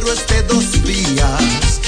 pero es de dos vías.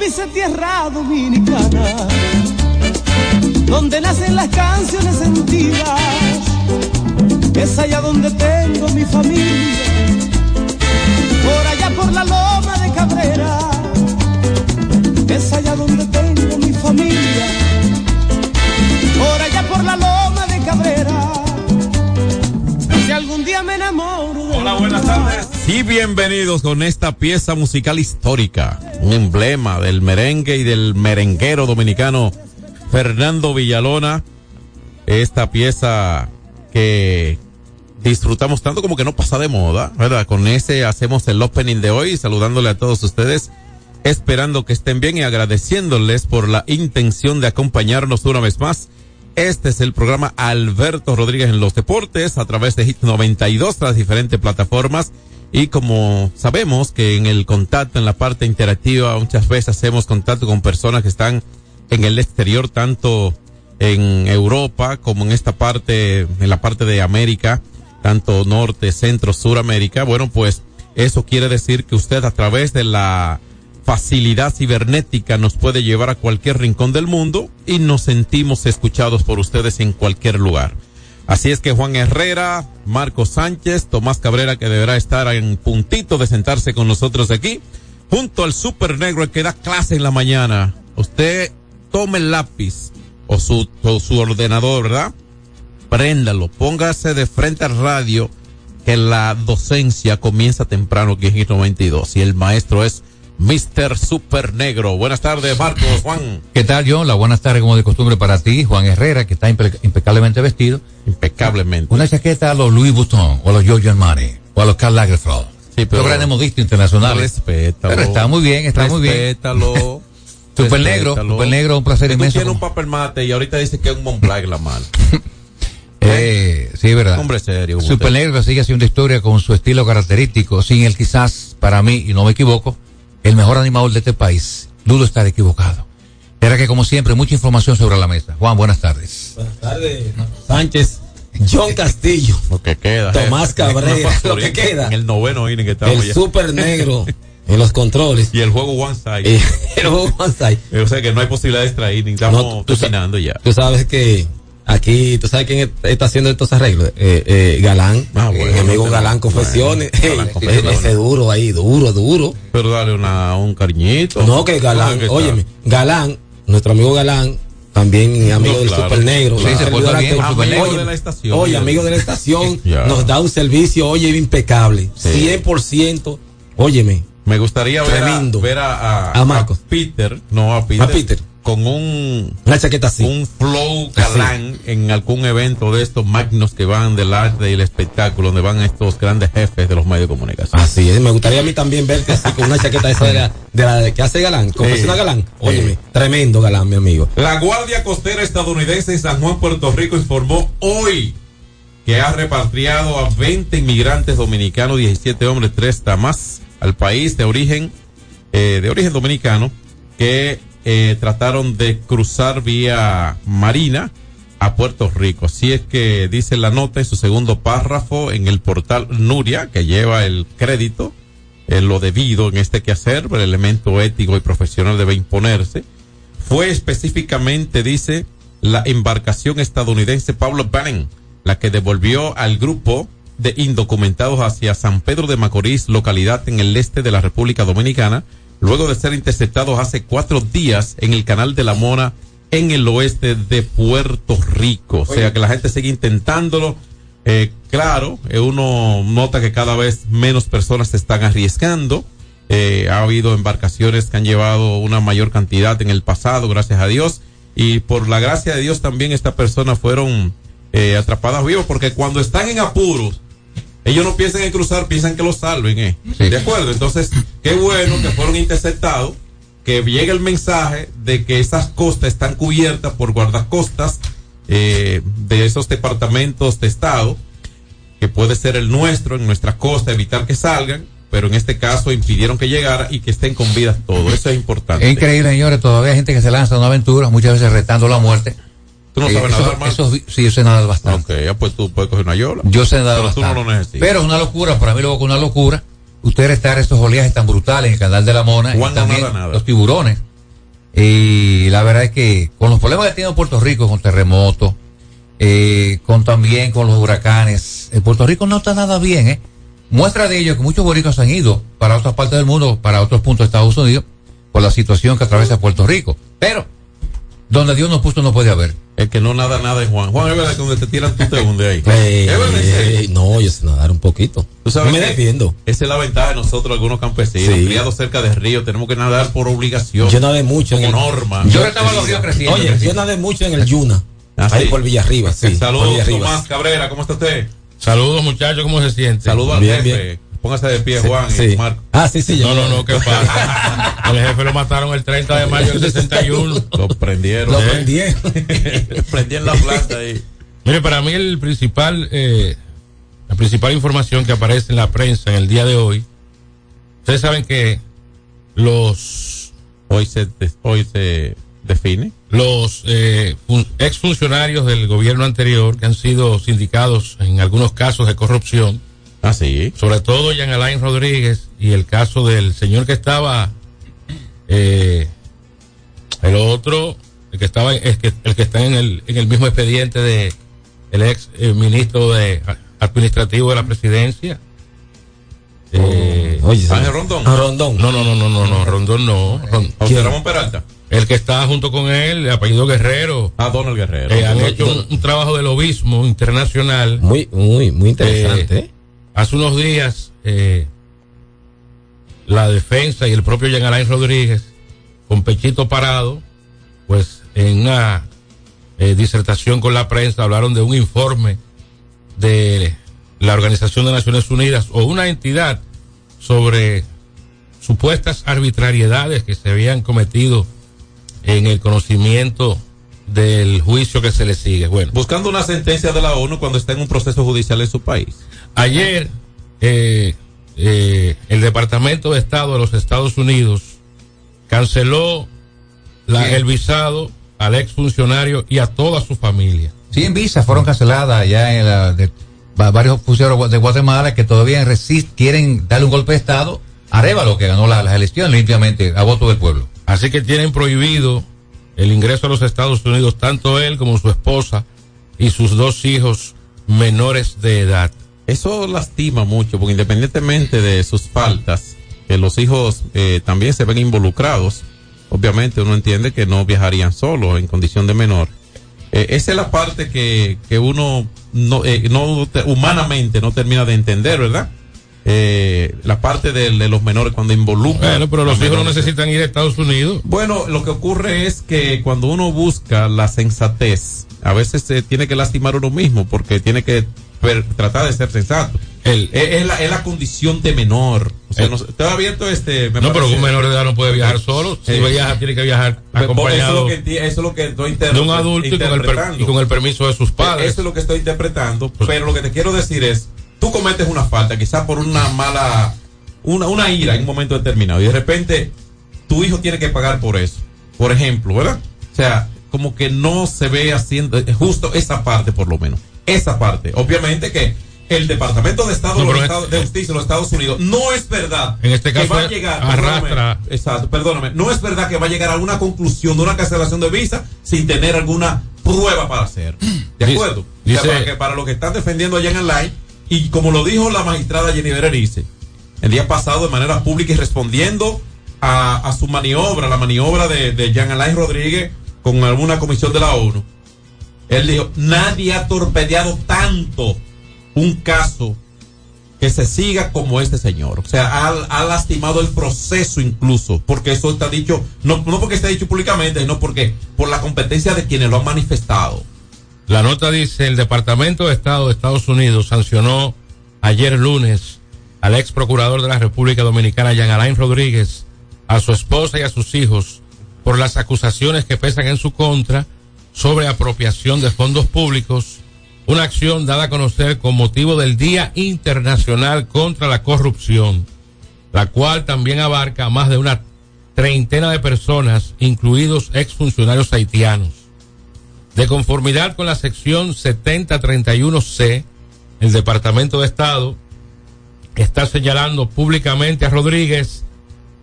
Pise tierra dominicana, donde nacen las canciones sentidas, es allá donde tengo mi familia, por allá por la loma de Cabrera, es allá donde tengo mi familia, por allá por la loma de Cabrera, si algún día me enamoro de Hola, buenas tardes. Y bienvenidos con esta pieza musical histórica, un emblema del merengue y del merenguero dominicano Fernando Villalona. Esta pieza que disfrutamos tanto como que no pasa de moda, ¿verdad? Con ese hacemos el opening de hoy, saludándole a todos ustedes, esperando que estén bien y agradeciéndoles por la intención de acompañarnos una vez más Este es el programa Alberto Rodríguez en los deportes a través de Hit 92, las diferentes plataformas. Y como sabemos que en el contacto, en la parte interactiva, muchas veces hacemos contacto con personas que están en el exterior, tanto en Europa como en esta parte, en la parte de América, tanto norte, centro, suramérica. Bueno, pues eso quiere decir que usted a través de la facilidad cibernética nos puede llevar a cualquier rincón del mundo y nos sentimos escuchados por ustedes en cualquier lugar. Así es que Juan Herrera, Marco Sánchez, Tomás Cabrera, que deberá estar en puntito de sentarse con nosotros aquí, junto al super negro que da clase en la mañana. Usted tome el lápiz o su, o su ordenador, ¿verdad? Préndalo, póngase de frente al radio, que la docencia comienza temprano en 92 y el maestro es Mr. Super Negro. Buenas tardes, Marcos, Juan. ¿Qué tal, John? La buenas tardes, como de costumbre, para ti, Juan Herrera, que está impe impecablemente vestido. Impecablemente. Una chaqueta a los Louis Vuitton, o a los Giorgio Armani, o a los Karl Lagerfeld. Sí, pero- Los grandes modistas internacionales. Respétalo. Pero está muy bien, está muy bien. Respétalo. Super negro, super negro, un placer inmenso. tienes un papel mate y ahorita dice que es un Mont Blanc en la mano. Eh, sí, verdad. Hombre serio. usted. Super negro sigue haciendo historia con su estilo característico, sin el quizás, para mí, y no me equivoco, el mejor animador de este país. Dudo estar equivocado. Era que, como siempre, mucha información sobre la mesa. Juan, buenas tardes. Buenas tardes, Sánchez, John Castillo, Lo que queda. Tomás. Cabrera, lo que queda. En el noveno inning que estamos el ya. super negro en los controles. Y el juego one side. El juego Mansai. o sea que no hay posibilidad de extra inning. Estamos No, tú terminando ya. Tú sabes que aquí, tú sabes quién está haciendo estos arreglos. Eh, eh, Galán, Ah, bueno, mi amigo no te- Galán Confesiones. bueno, Galán Confesiones. ese duro ahí, duro, duro. Pero dale una, un cariñito. No, que Galán, ¿Cómo es que óyeme? Galán, nuestro amigo Galán, también amigo No, del claro, Super Negro. Sí, se bien Negro. Oye, de la estación. Oye, amigo de la estación, nos da un servicio, oye, impecable. Sí. 100%. Óyeme, Me gustaría ver, a, ver a, a, A Marcos. Peter, no a Peter, A Peter. Con un una chaqueta así. un flow galán en algún evento de estos magnos que van del arte y el espectáculo, donde van estos grandes jefes de los medios de comunicación. Así es, me gustaría a mí también verte así con una chaqueta esa de la, de la que hace Galán, confesiona Sí. Galán. Óyeme, Sí. tremendo Galán, mi amigo. La Guardia Costera estadounidense en San Juan, Puerto Rico, informó hoy que ha repatriado a 20 inmigrantes dominicanos, 17 hombres, 3 damas, al país de origen, eh, de origen dominicano, que eh, trataron de cruzar vía marina a Puerto Rico. Así es que dice la nota en su segundo párrafo en el portal Nuria, que lleva el crédito, en lo debido en este quehacer, el elemento ético y profesional debe imponerse fue específicamente, dice, la embarcación estadounidense Pablo Banning, la que devolvió al grupo de indocumentados hacia San Pedro de Macorís, localidad en el este de la República Dominicana, luego de ser interceptados hace cuatro días en el canal de la Mona en el oeste de Puerto Rico. O sea que la gente sigue intentándolo. Eh, claro, eh, uno nota que cada vez menos personas se están arriesgando. Eh, ha habido embarcaciones que han llevado una mayor cantidad en el pasado, gracias a Dios. Y por la gracia de Dios también estas personas fueron eh, atrapadas vivos, porque cuando están en apuros, ellos no piensan en cruzar, piensan que los salven, ¿eh? Sí. ¿De acuerdo? Entonces, qué bueno que fueron interceptados, que llegue el mensaje de que esas costas están cubiertas por guardacostas eh, de esos departamentos de Estado, que puede ser el nuestro, en nuestra costa, evitar que salgan, pero en este caso impidieron que llegara y que estén con vida todo. Eso es importante. Es increíble, señores, todavía hay gente que se lanza a una aventura, muchas veces retando la muerte. Tú no Eh, sabes eso- nadar, eso- sí, yo sé nadar bastante. Ok, ya pues tú puedes coger una yola. Yo sé nadar Pero tú no lo necesitas. Pero es una locura, para mí luego que una locura, usted estar estos oleajes tan brutales en el canal de la Mona y también nada, nada. los tiburones. Y la verdad es que con los problemas que tiene Puerto Rico, con terremotos, eh, con también con los huracanes, eh, Puerto Rico no está nada bien, ¿eh? Muestra de ello que muchos boricuas han ido para otras partes del mundo, para otros puntos de Estados Unidos, por la situación que atraviesa Puerto Rico. Pero, donde Dios nos puso no puede haber. El que no nada, nada es Juan. Juan, es verdad que donde te tiran tú te hunde ahí. Es verdad, en serio. eh, no, yo sé nadar un poquito. Tú sabes me defiendo. Esa es la ventaja de nosotros, algunos campesinos, Sí. criados cerca del río, tenemos que nadar por obligación. Yo nadé mucho como en el- norma. Yo estaba los ríos creciendo. Oye, yo nadé mucho en el Yuna. Ah, ahí sí. por Villarriba, sí. Saludos, Villarriba. Tomás Cabrera, ¿cómo está usted? Saludos muchachos, ¿cómo se siente? Saludos al Bien, jefe. Póngase de pie, Juan y Sí. Marco. Ah, sí, sí. No, no, no, ¿qué pasa? El jefe lo mataron el 30 de mayo del 61. Lo prendieron. Lo ¿eh? prendieron. Prendieron la planta ahí. Mire, para mí el principal, eh, la principal información que aparece en la prensa en el día de hoy, ustedes saben que los, Hoy se, hoy se define. los eh, fun- exfuncionarios del gobierno anterior que han sido sindicados en algunos casos de corrupción, Ah, sí. sobre todo Jean Alain Rodríguez y el caso del señor que estaba, eh, el otro, el que estaba, que, el que está en el, en el mismo expediente de el ex eh, ministro de administrativo de la presidencia. Eh, Oye, sí. Ángel Rondón. Ah, Rondón. no, no, no, no, no, no, Rondón no. Ron- José Ramón Peralta. el que está junto con él, el apellido Guerrero, Ah, Donald Guerrero. eh, han hecho un, un trabajo de lobismo internacional. Muy, muy, muy interesante. Eh, ¿eh? Hace unos días, eh, la defensa y el propio Jean Alain Rodríguez, con pechito parado, pues en una eh, disertación con la prensa hablaron de un informe de la Organización de Naciones Unidas o una entidad sobre supuestas arbitrariedades que se habían cometido en el conocimiento del juicio que se le sigue. Bueno, Buscando una sentencia de la ONU cuando está en un proceso judicial en su país. Ayer, eh, eh, el Departamento de Estado de los Estados Unidos canceló la- el visado al exfuncionario y a toda su familia. 100 visas fueron canceladas ya en la, de, varios funcionarios de Guatemala que todavía resist, quieren darle un golpe de Estado a Arevalo, que ganó la- las elecciones limpiamente a voto del pueblo. Así que tienen prohibido el ingreso a los Estados Unidos, tanto él como su esposa y sus dos hijos menores de edad. Eso lastima mucho, porque independientemente de sus faltas, que los hijos eh, también se ven involucrados, obviamente uno entiende que no viajarían solos en condición de menor. Eh, esa es la parte que, que uno no, eh, no te- humanamente no termina de entender, ¿verdad? Eh, la parte de, de los menores cuando involucran. Bueno, pero los hijos no necesitan ir a Estados Unidos. Bueno, lo que ocurre es que cuando uno busca la sensatez, a veces se tiene que lastimar uno mismo porque tiene que tratar de ser sensato. El- es, es la, es la condición de menor. O sea, El- no sé, ¿te ha abierto este? me no, pero un menor de edad no puede viajar solo. Si Sí. viaja, tiene que viajar Pues, Eso es acompañado lo que, eso es lo que estoy de un adulto y con, el per- interpretando. y con el permiso de sus padres. Eso es lo que estoy interpretando. Pues- pero lo que te quiero decir es, tú cometes una falta, quizás por una mala, una, una ira en un momento determinado, y de repente tu hijo tiene que pagar por eso. Por ejemplo, ¿verdad? O sea, como que no se ve haciendo eh, justo esa parte, por lo menos. Esa parte. Obviamente que el Departamento de Estado No, en- de Justicia de los Estados Unidos no es verdad En este que caso va a llegar arrastra- exacto, perdóname, no es verdad que va a llegar a una conclusión de una cancelación de visa sin tener alguna prueba para hacer. ¿De acuerdo? dice- O sea, para, que, para los que están defendiendo a Jan Alain, y como lo dijo la magistrada Jenny Berenice, el día pasado de manera pública y respondiendo a, su maniobra, la maniobra de, Jean Alain Rodríguez con alguna comisión de la ONU, él dijo, nadie ha torpedeado tanto un caso que se siga como este señor. O sea, ha, lastimado el proceso incluso, porque eso está dicho, no, no porque esté dicho públicamente, sino porque por la competencia de quienes lo han manifestado. La nota dice, el Departamento de Estado de Estados Unidos sancionó ayer lunes al ex procurador de la República Dominicana, Jean Alain Rodríguez, a su esposa y a sus hijos por las acusaciones que pesan en su contra sobre apropiación de fondos públicos, una acción dada a conocer con motivo del Día Internacional contra la Corrupción, la cual también abarca a más de una treintena de personas, incluidos exfuncionarios haitianos. De conformidad con la sección 7031C, el Departamento de Estado está señalando públicamente a Rodríguez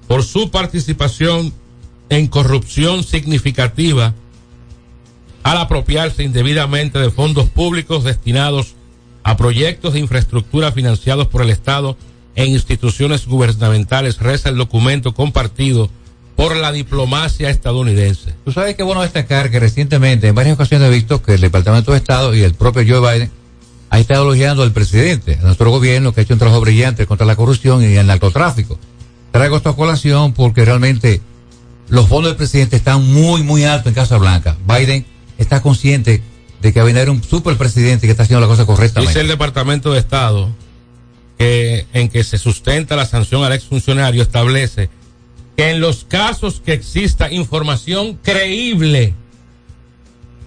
por su participación en corrupción significativa al apropiarse indebidamente de fondos públicos destinados a proyectos de infraestructura financiados por el Estado e instituciones gubernamentales, reza el documento compartido por la diplomacia estadounidense. Tú sabes que es bueno destacar que recientemente en varias ocasiones he visto que el Departamento de Estado y el propio Joe Biden ha estado elogiando al presidente, a nuestro gobierno que ha hecho un trabajo brillante contra la corrupción y el narcotráfico. Traigo esto a colación porque realmente los fondos del presidente están muy, muy altos en Casa Blanca. Biden está consciente de que Abinader es un superpresidente que está haciendo la cosa correctamente. Dice el Departamento de Estado que, en que se sustenta la sanción al exfuncionario establece que en los casos que exista información creíble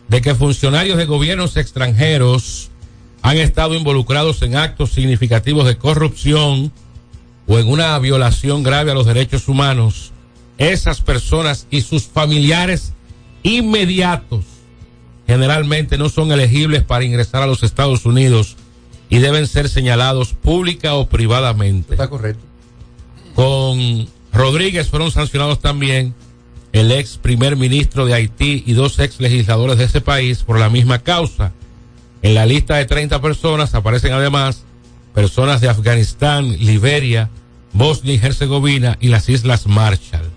de que funcionarios de gobiernos extranjeros han estado involucrados en actos significativos de corrupción o en una violación grave a los derechos humanos, esas personas y sus familiares inmediatos generalmente no son elegibles para ingresar a los Estados Unidos y deben ser señalados pública o privadamente. Está correcto. Con Rodríguez fueron sancionados también el ex primer ministro de Haití y dos ex legisladores de ese país por la misma causa. En la lista de 30 personas aparecen además personas de Afganistán, Liberia, Bosnia y Herzegovina y las Islas Marshall.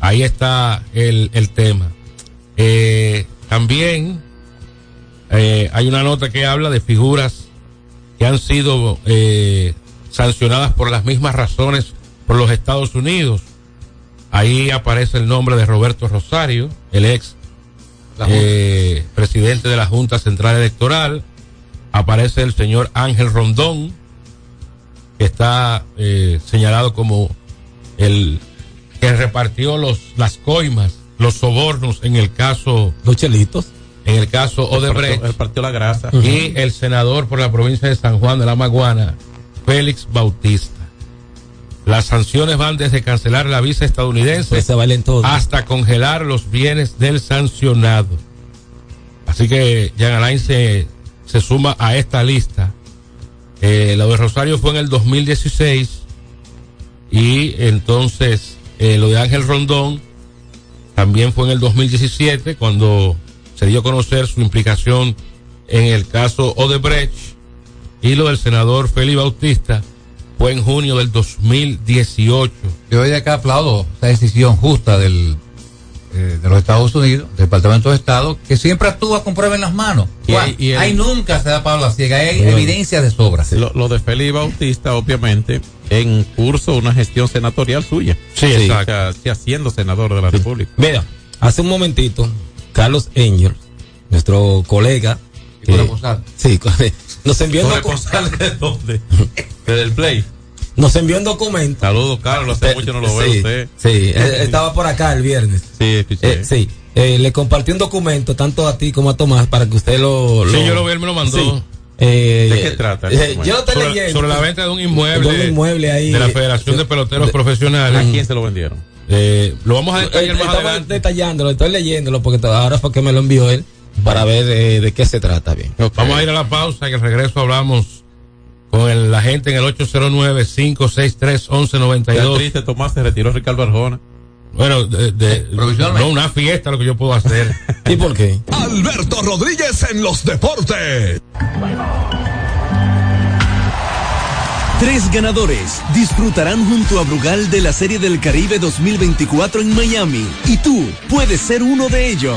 Ahí está el, tema. Eh, también eh, hay una nota que habla de figuras que han sido eh, sancionadas por las mismas razones por los Estados Unidos. Ahí aparece el nombre de Roberto Rosario, el ex eh, presidente de la Junta Central Electoral. Aparece el señor Ángel Rondón, que está eh, señalado como el que repartió los las coimas, los sobornos en el caso Los chelitos. en el caso Odebrecht Él partió la grasa. y el senador por la provincia de San Juan de la Maguana, Félix Bautista. Las sanciones van desde cancelar la visa estadounidense Pues se valen todos. hasta congelar los bienes del sancionado. Así que Jan Alain se, se suma a esta lista. Eh, lo de Rosario fue en el 2016 y entonces eh, lo de Ángel Rondón también fue en el 2017 cuando se dio a conocer su implicación en el caso Odebrecht y lo del senador Félix Bautista fue en junio del 2018. Yo de acá aplaudo esta decisión justa del, eh, de los Estados Unidos, del Departamento de Estado, que siempre actúa con prueba en las manos. Y- Juan, y el- ahí nunca se da Pablo ciega, hay Bueno. evidencia de sobra. Lo, lo de Félix Bautista, obviamente, en curso una gestión senatorial suya. Sí, O exacto. sea, sí, siendo senador de la República. Mira, hace un momentito, Carlos Engel, nuestro colega, Y corresponsal. sí, nos envió, un docu- ¿Corresponsal de dónde? Desde el Play. nos envió un documento. Saludos, Carlos. Hace mucho no lo veo sí, usted. Sí, él estaba por acá el viernes. Sí, escuché. Eh, sí, eh, le compartí un documento tanto a ti como a Tomás para que usted lo... Sí, lo- yo lo vi, él me lo mandó. Sí. Eh, ¿De qué trata eh, documento? yo lo estoy sobre, leyendo. sobre la venta de un inmueble, De un inmueble ahí. de la Federación de Peloteros de- Profesionales. ¿A quién se lo vendieron? Eh, lo vamos a Eh, detallar más adelante. detallándolo, estoy leyéndolo porque ahora fue que me lo envió él para ver eh, de qué se trata bien. Vamos a ir a la pausa y al regreso hablamos con el- la gente en el 809 563 Qué 1192 triste, Tomás se retiró Ricardo Arjona. Bueno, de, no una fiesta lo que yo puedo hacer. ¿Y por qué? Alberto Rodríguez en los deportes. Tres ganadores disfrutarán junto a Brugal de la Serie del Caribe 2024 en Miami y tú puedes ser uno de ellos.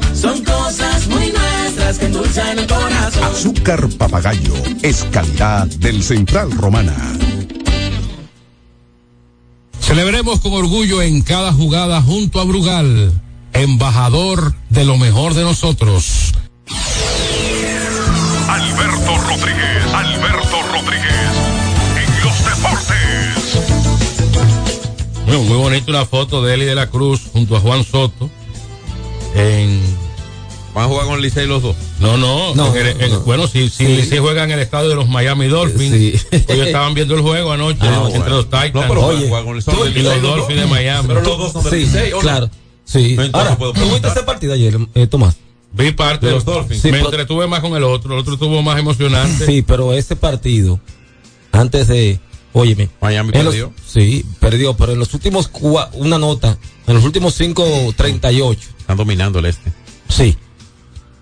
Son cosas muy nuestras que endulzan el corazón. Azúcar papagayo es calidad del Central Romana. Celebremos con orgullo en cada jugada junto a Brugal, embajador de lo mejor de nosotros. Alberto Rodríguez, Alberto Rodríguez, en los deportes. Muy, muy bonita una foto de él y de la Cruz junto a Juan Soto. En... ¿Van a jugar con el Licey los dos? No, no. No, en el- en- no. Bueno, si, si Sí. Licey juega en el estadio de los Miami Dolphins, ellos estaban viendo el juego anoche Ah, entre bueno. los Titans No, pero Oye, con el- y los Licey los Dolphins de Miami. Pero los dos son del Sí, Licey, claro. Sí. Entonces Ahora, puedo ¿tú viste preguntar. ese partido ayer, eh, Tomás? Vi parte De de los Dolphins. Me Sí, pero- entretuve más con el otro. El otro estuvo más emocionante. Sí, pero ese partido, antes de, óyeme. Miami los- perdió. sí, perdió, pero en los últimos, cua- una nota, en los últimos 5.38. Están dominando el este. Sí.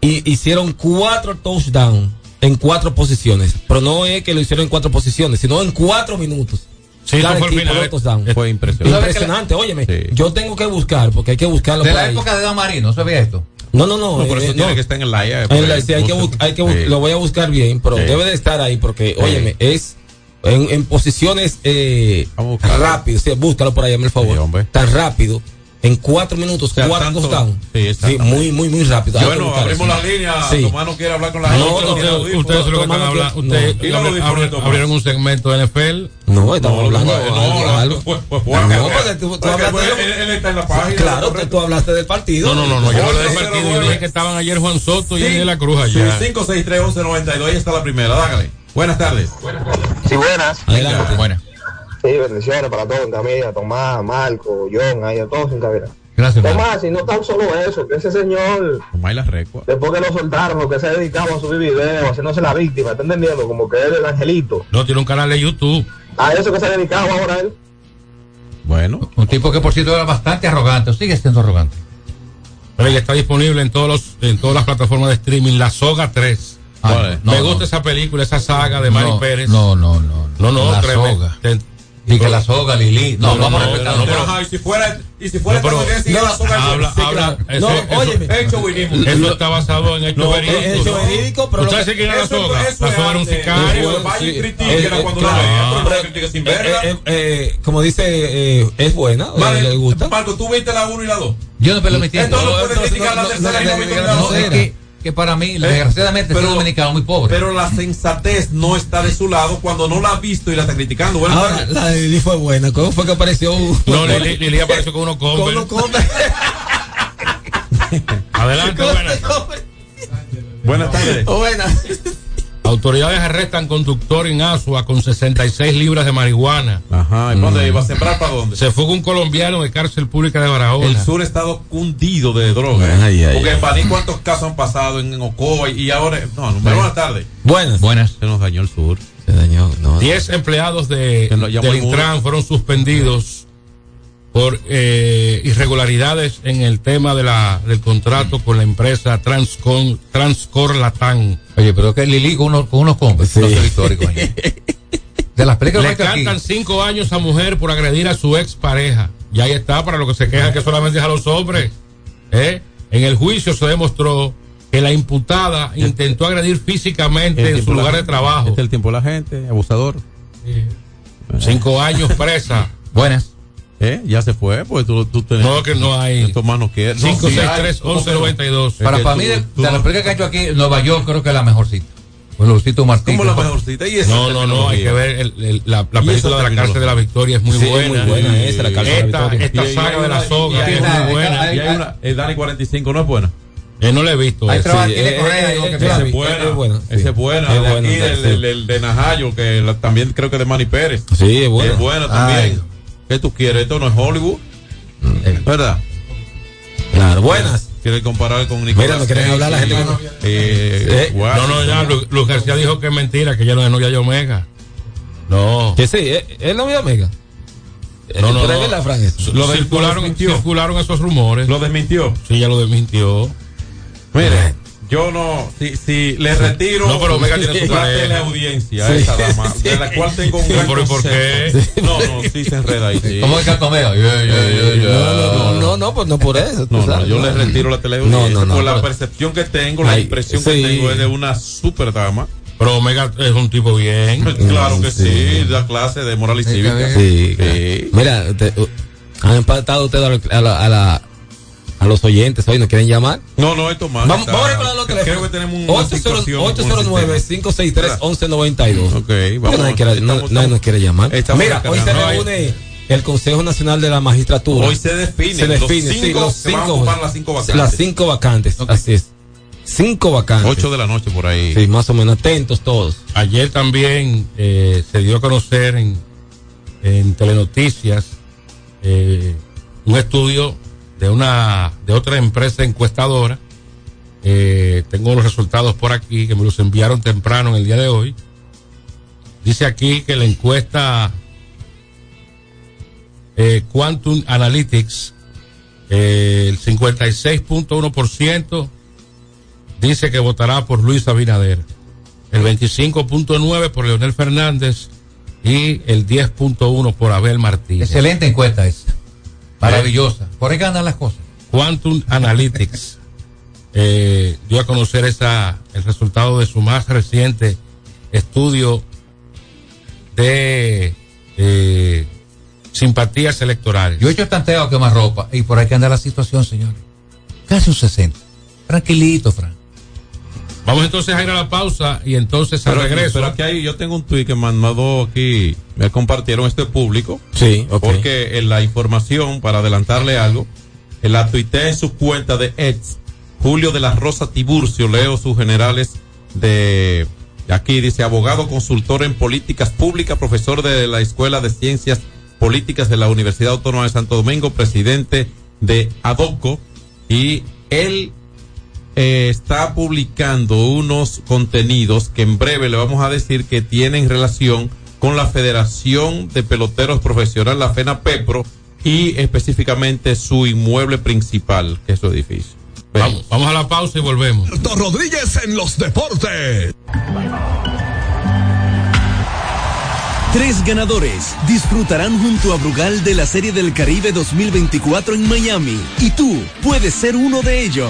Y hicieron cuatro touchdowns en cuatro posiciones. Pero no es que lo hicieron en cuatro posiciones, sino en cuatro minutos. Sí, Cada fue final. Fue impresionante. Impresionante, óyeme. Yo tengo que buscar, porque hay que buscarlo De por la ahí. época de Dan Marino, ¿sabía esto? No, no, no. No, por eh, eso eh, tiene no. que estar en la IA. Sí, hay que, hay que bu- lo voy a buscar bien, pero Sí. debe de estar ahí porque, Sí. óyeme, es en, en posiciones eh, rápido. Sí, búscalo por ahí, hazme el favor. Tan rápido. En cuatro minutos, sea, cuatro tanto- sí, Sí, muy, muy, muy rápido. Bueno, abrimos la línea. Sí. Tomás no quiere hablar con la No, gente. no, no. Ustedes son los que están hablando. Ustedes los abrieron, un segmento de NFL. No, estamos No, hablando de no, algo. no, algo. pues- pues, No, porque tú, tú porque, hablaste pues, de- él, él está en la página. Claro, tú, tú hablaste del partido. No, no, no, no. Yo hablé del partido. Yo dije que estaban ayer Juan Soto y Sí. Daniel La Cruz allá. 5631192. Ahí está la primera. Dágale. Buenas tardes. Sí, buenas. Adelante. Buena. Sí, bendiciones para todos en cabina, Tomás, Marco, John, ahí a todos en cabina. Gracias, Tomás, y no tan solo eso, que ese señor, Tomás y la después que lo soltaron, que se ha dedicado a subir videos, haciéndose la víctima, ¿está entendiendo? Como que él es el angelito. No, tiene un canal de YouTube. A eso que se ha dedicado ahora él. Bueno. Un tipo que por cierto era bastante arrogante, o sigue siendo arrogante. Pero ya está disponible en, todos los, en todas las plataformas de streaming. La Soga 3. Ah, Vale. no, Me no. gusta esa película, esa saga de Mari no, Pérez. No, no, no. no, no, la tremendo. soga. Te- Y que la soga, Lili. No, No, no, vamos a respetar. no, No, pero- Ajá, y si fuera, y si fuera No, pero- la soga habla, sí, habla. claro. Eso, No, eso- óyeme. Hecho Winnie. Eso está basado en hechos No, verídicos. es hecho verídico, pero ¿Usted lo sabe quién era la soga? eso La es soga era un sicario. Vaya y Sí. critique Eh, eh, cuando la vea, pero Pero, critique sin eh, verla. como dice, eh, es buena, Vale, le gusta. Marco, tú viste la 1 y la 2. Yo no me metí en Entonces no puedes criticar la tercera y no viste la no, No, es tercera. Que, para mí, desgraciadamente, pero- soy dominicano muy pobre. Pero la sensatez no está de su lado cuando no la ha visto y la está criticando. Buenas Ahora, tardes. la de Lili fue buena. ¿Cómo fue que apareció? No, Lili, Lili apareció con unos ¿Cómo Converse. lo come? Adelante, buenas. Buenas tardes. Buena. Autoridades arrestan conductor en Asua con 66 libras de marihuana. Ajá, ¿y para dónde iba a sembrar? ¿Para dónde? Se fuga un colombiano de cárcel pública de Barahona. El sur ha estado cundido de drogas. Ay, ay, Porque ay. en Baní, ¿cuántos casos han pasado en, en Ocoa? Y ahora. No, no, buenas tardes. Buenas. Buenas. Se nos dañó el sur. Se dañó, no. 10 empleados de, del. Intran fueron suspendidos por eh, irregularidades en el tema de la, del contrato con la empresa Transcon, Transcor Latam. Oye, pero que Lili con unos, con unos compres, no sé histórico ahí. De las películas Le aquí- cantan cinco años a mujer por agredir a su ex pareja. Y ahí está, para lo que se queja que solamente es a los hombres. ¿eh? En el juicio se demostró que la imputada intentó agredir físicamente en su lugar de trabajo. Este es el tiempo la gente, abusador. Cinco años presa. Buenas. ¿Eh? Ya se fue, pues tú, tú tenés. No, que no hay. Estos manos que. 563-1192. Para, para mí, de, de las películas que han hecho aquí, Nueva York creo que es la mejorcita. Con Lucito Martín. ¿Cómo la mejorcita? ¿Y esa No, no, no, hay que ver el- el- la, la ¿Y película de la cárcel de la Victoria es muy Sí, es buena. muy buena esa, la cárcel de la esta, Victoria. Esta Y hay saga de la soga y hay es muy buena. y hay una- el Dani 45 no es buena. Eh, no la he visto. Esa. trabaja, Sí, eh, Correa, eh, que eh, la Esa vi. es buena. es buena, sí. Esa es buena. Es de buena, aquí, sí. del, del- del de Najayo, que la- también creo que de Manny Pérez. Sí, es buena. Es buena también. ¿Qué tú quieres? Esto no es Hollywood. ¿Verdad? Claro, buenas. ¿Quieres comparar con Nicolás? Mira, no quieren hablar la gente. eh, Eh, Guay. No, no, ya, Lu- Luz García dijo que es mentira, que ella no es novia de Omega. No. Que sí, ¿es es novio de Omega? No, no, ¿Pero es no. Frank, eso? Lo circularon, circularon esos rumores. Lo desmintió. Sí, ya lo desmintió. Mire, yo no, si, si le retiro No, pero Omega tiene su la teleaudiencia Sí. esa dama, de la cual tengo un Sí, gran ¿y por qué? No, no, sí se enreda ahí. sí. ¿Cómo es que Omega? Yeah, yeah, yeah, yeah. No, no, no, no, pues no por eso. No, no, yo le retiro la teleaudiencia. No, no, no, por la percepción que tengo, la impresión que tengo es de una super dama. Pero Omega es un tipo bien. Claro que sí. da clase de moral y cívica. Sí. Mira, uh, han empatado ustedes a, la- a, la- a, la- a los oyentes hoy, ¿nos quieren llamar? No, no, esto más. Vamos, vamos a recordar los Creo teléfonos. que el sistema. 809-563-1192. Ok, vamos. nadie quiere, no- nadie nos quiere llamar. Mira, hoy se reúne el Consejo Nacional de la Magistratura. Hoy se definen Se define, los sí, cinco los que van a cinco- ocupar las cinco vacantes. Las cinco vacantes, así es. Cinco vacantes. 8 de la noche por ahí. Sí, más o menos atentos todos. Ayer también eh, se dio a conocer en, en Telenoticias eh, un estudio de una de otra empresa encuestadora. Eh, tengo los resultados por aquí que me los enviaron temprano en el día de hoy. Dice aquí que la encuesta eh, Quantum Analytics, eh, el 56.1% dice que votará por Luis Abinader, el 25.9% por Leonel Fernández y el 10.1% por Abel Martínez. Excelente encuesta esa. Maravillosa. Por ahí que andan las cosas. Quantum Analytics eh, dio a conocer esa, el resultado de su más reciente estudio de eh, simpatías electorales. Yo he hecho tanteo a quemar ropa y por ahí que anda la situación, señores. Casi un 60. Tranquilito, Fran. Vamos entonces a ir a la pausa y entonces al regreso. pero aquí hay, yo tengo un tweet que me mandó aquí, me compartieron este público. Sí, ok. Porque en la información, para adelantarle algo, en la tuité en su cuenta de Eds, Julio de la Rosa Tiburcio, leo sus generales de aquí, dice abogado, consultor en políticas públicas, profesor de la Escuela de Ciencias Políticas de la Universidad Autónoma de Santo Domingo, presidente de ADOCO, y él eh, está publicando unos contenidos que en breve le vamos a decir que tienen relación con la Federación de Peloteros Profesional, la FENA PEPRO, y específicamente su inmueble principal, que es su edificio. Vamos, vamos a la pausa y volvemos. Alberto Rodríguez en los deportes. Tres ganadores disfrutarán junto a Brugal de la Serie del Caribe 2024 en Miami y tú puedes ser uno de ellos.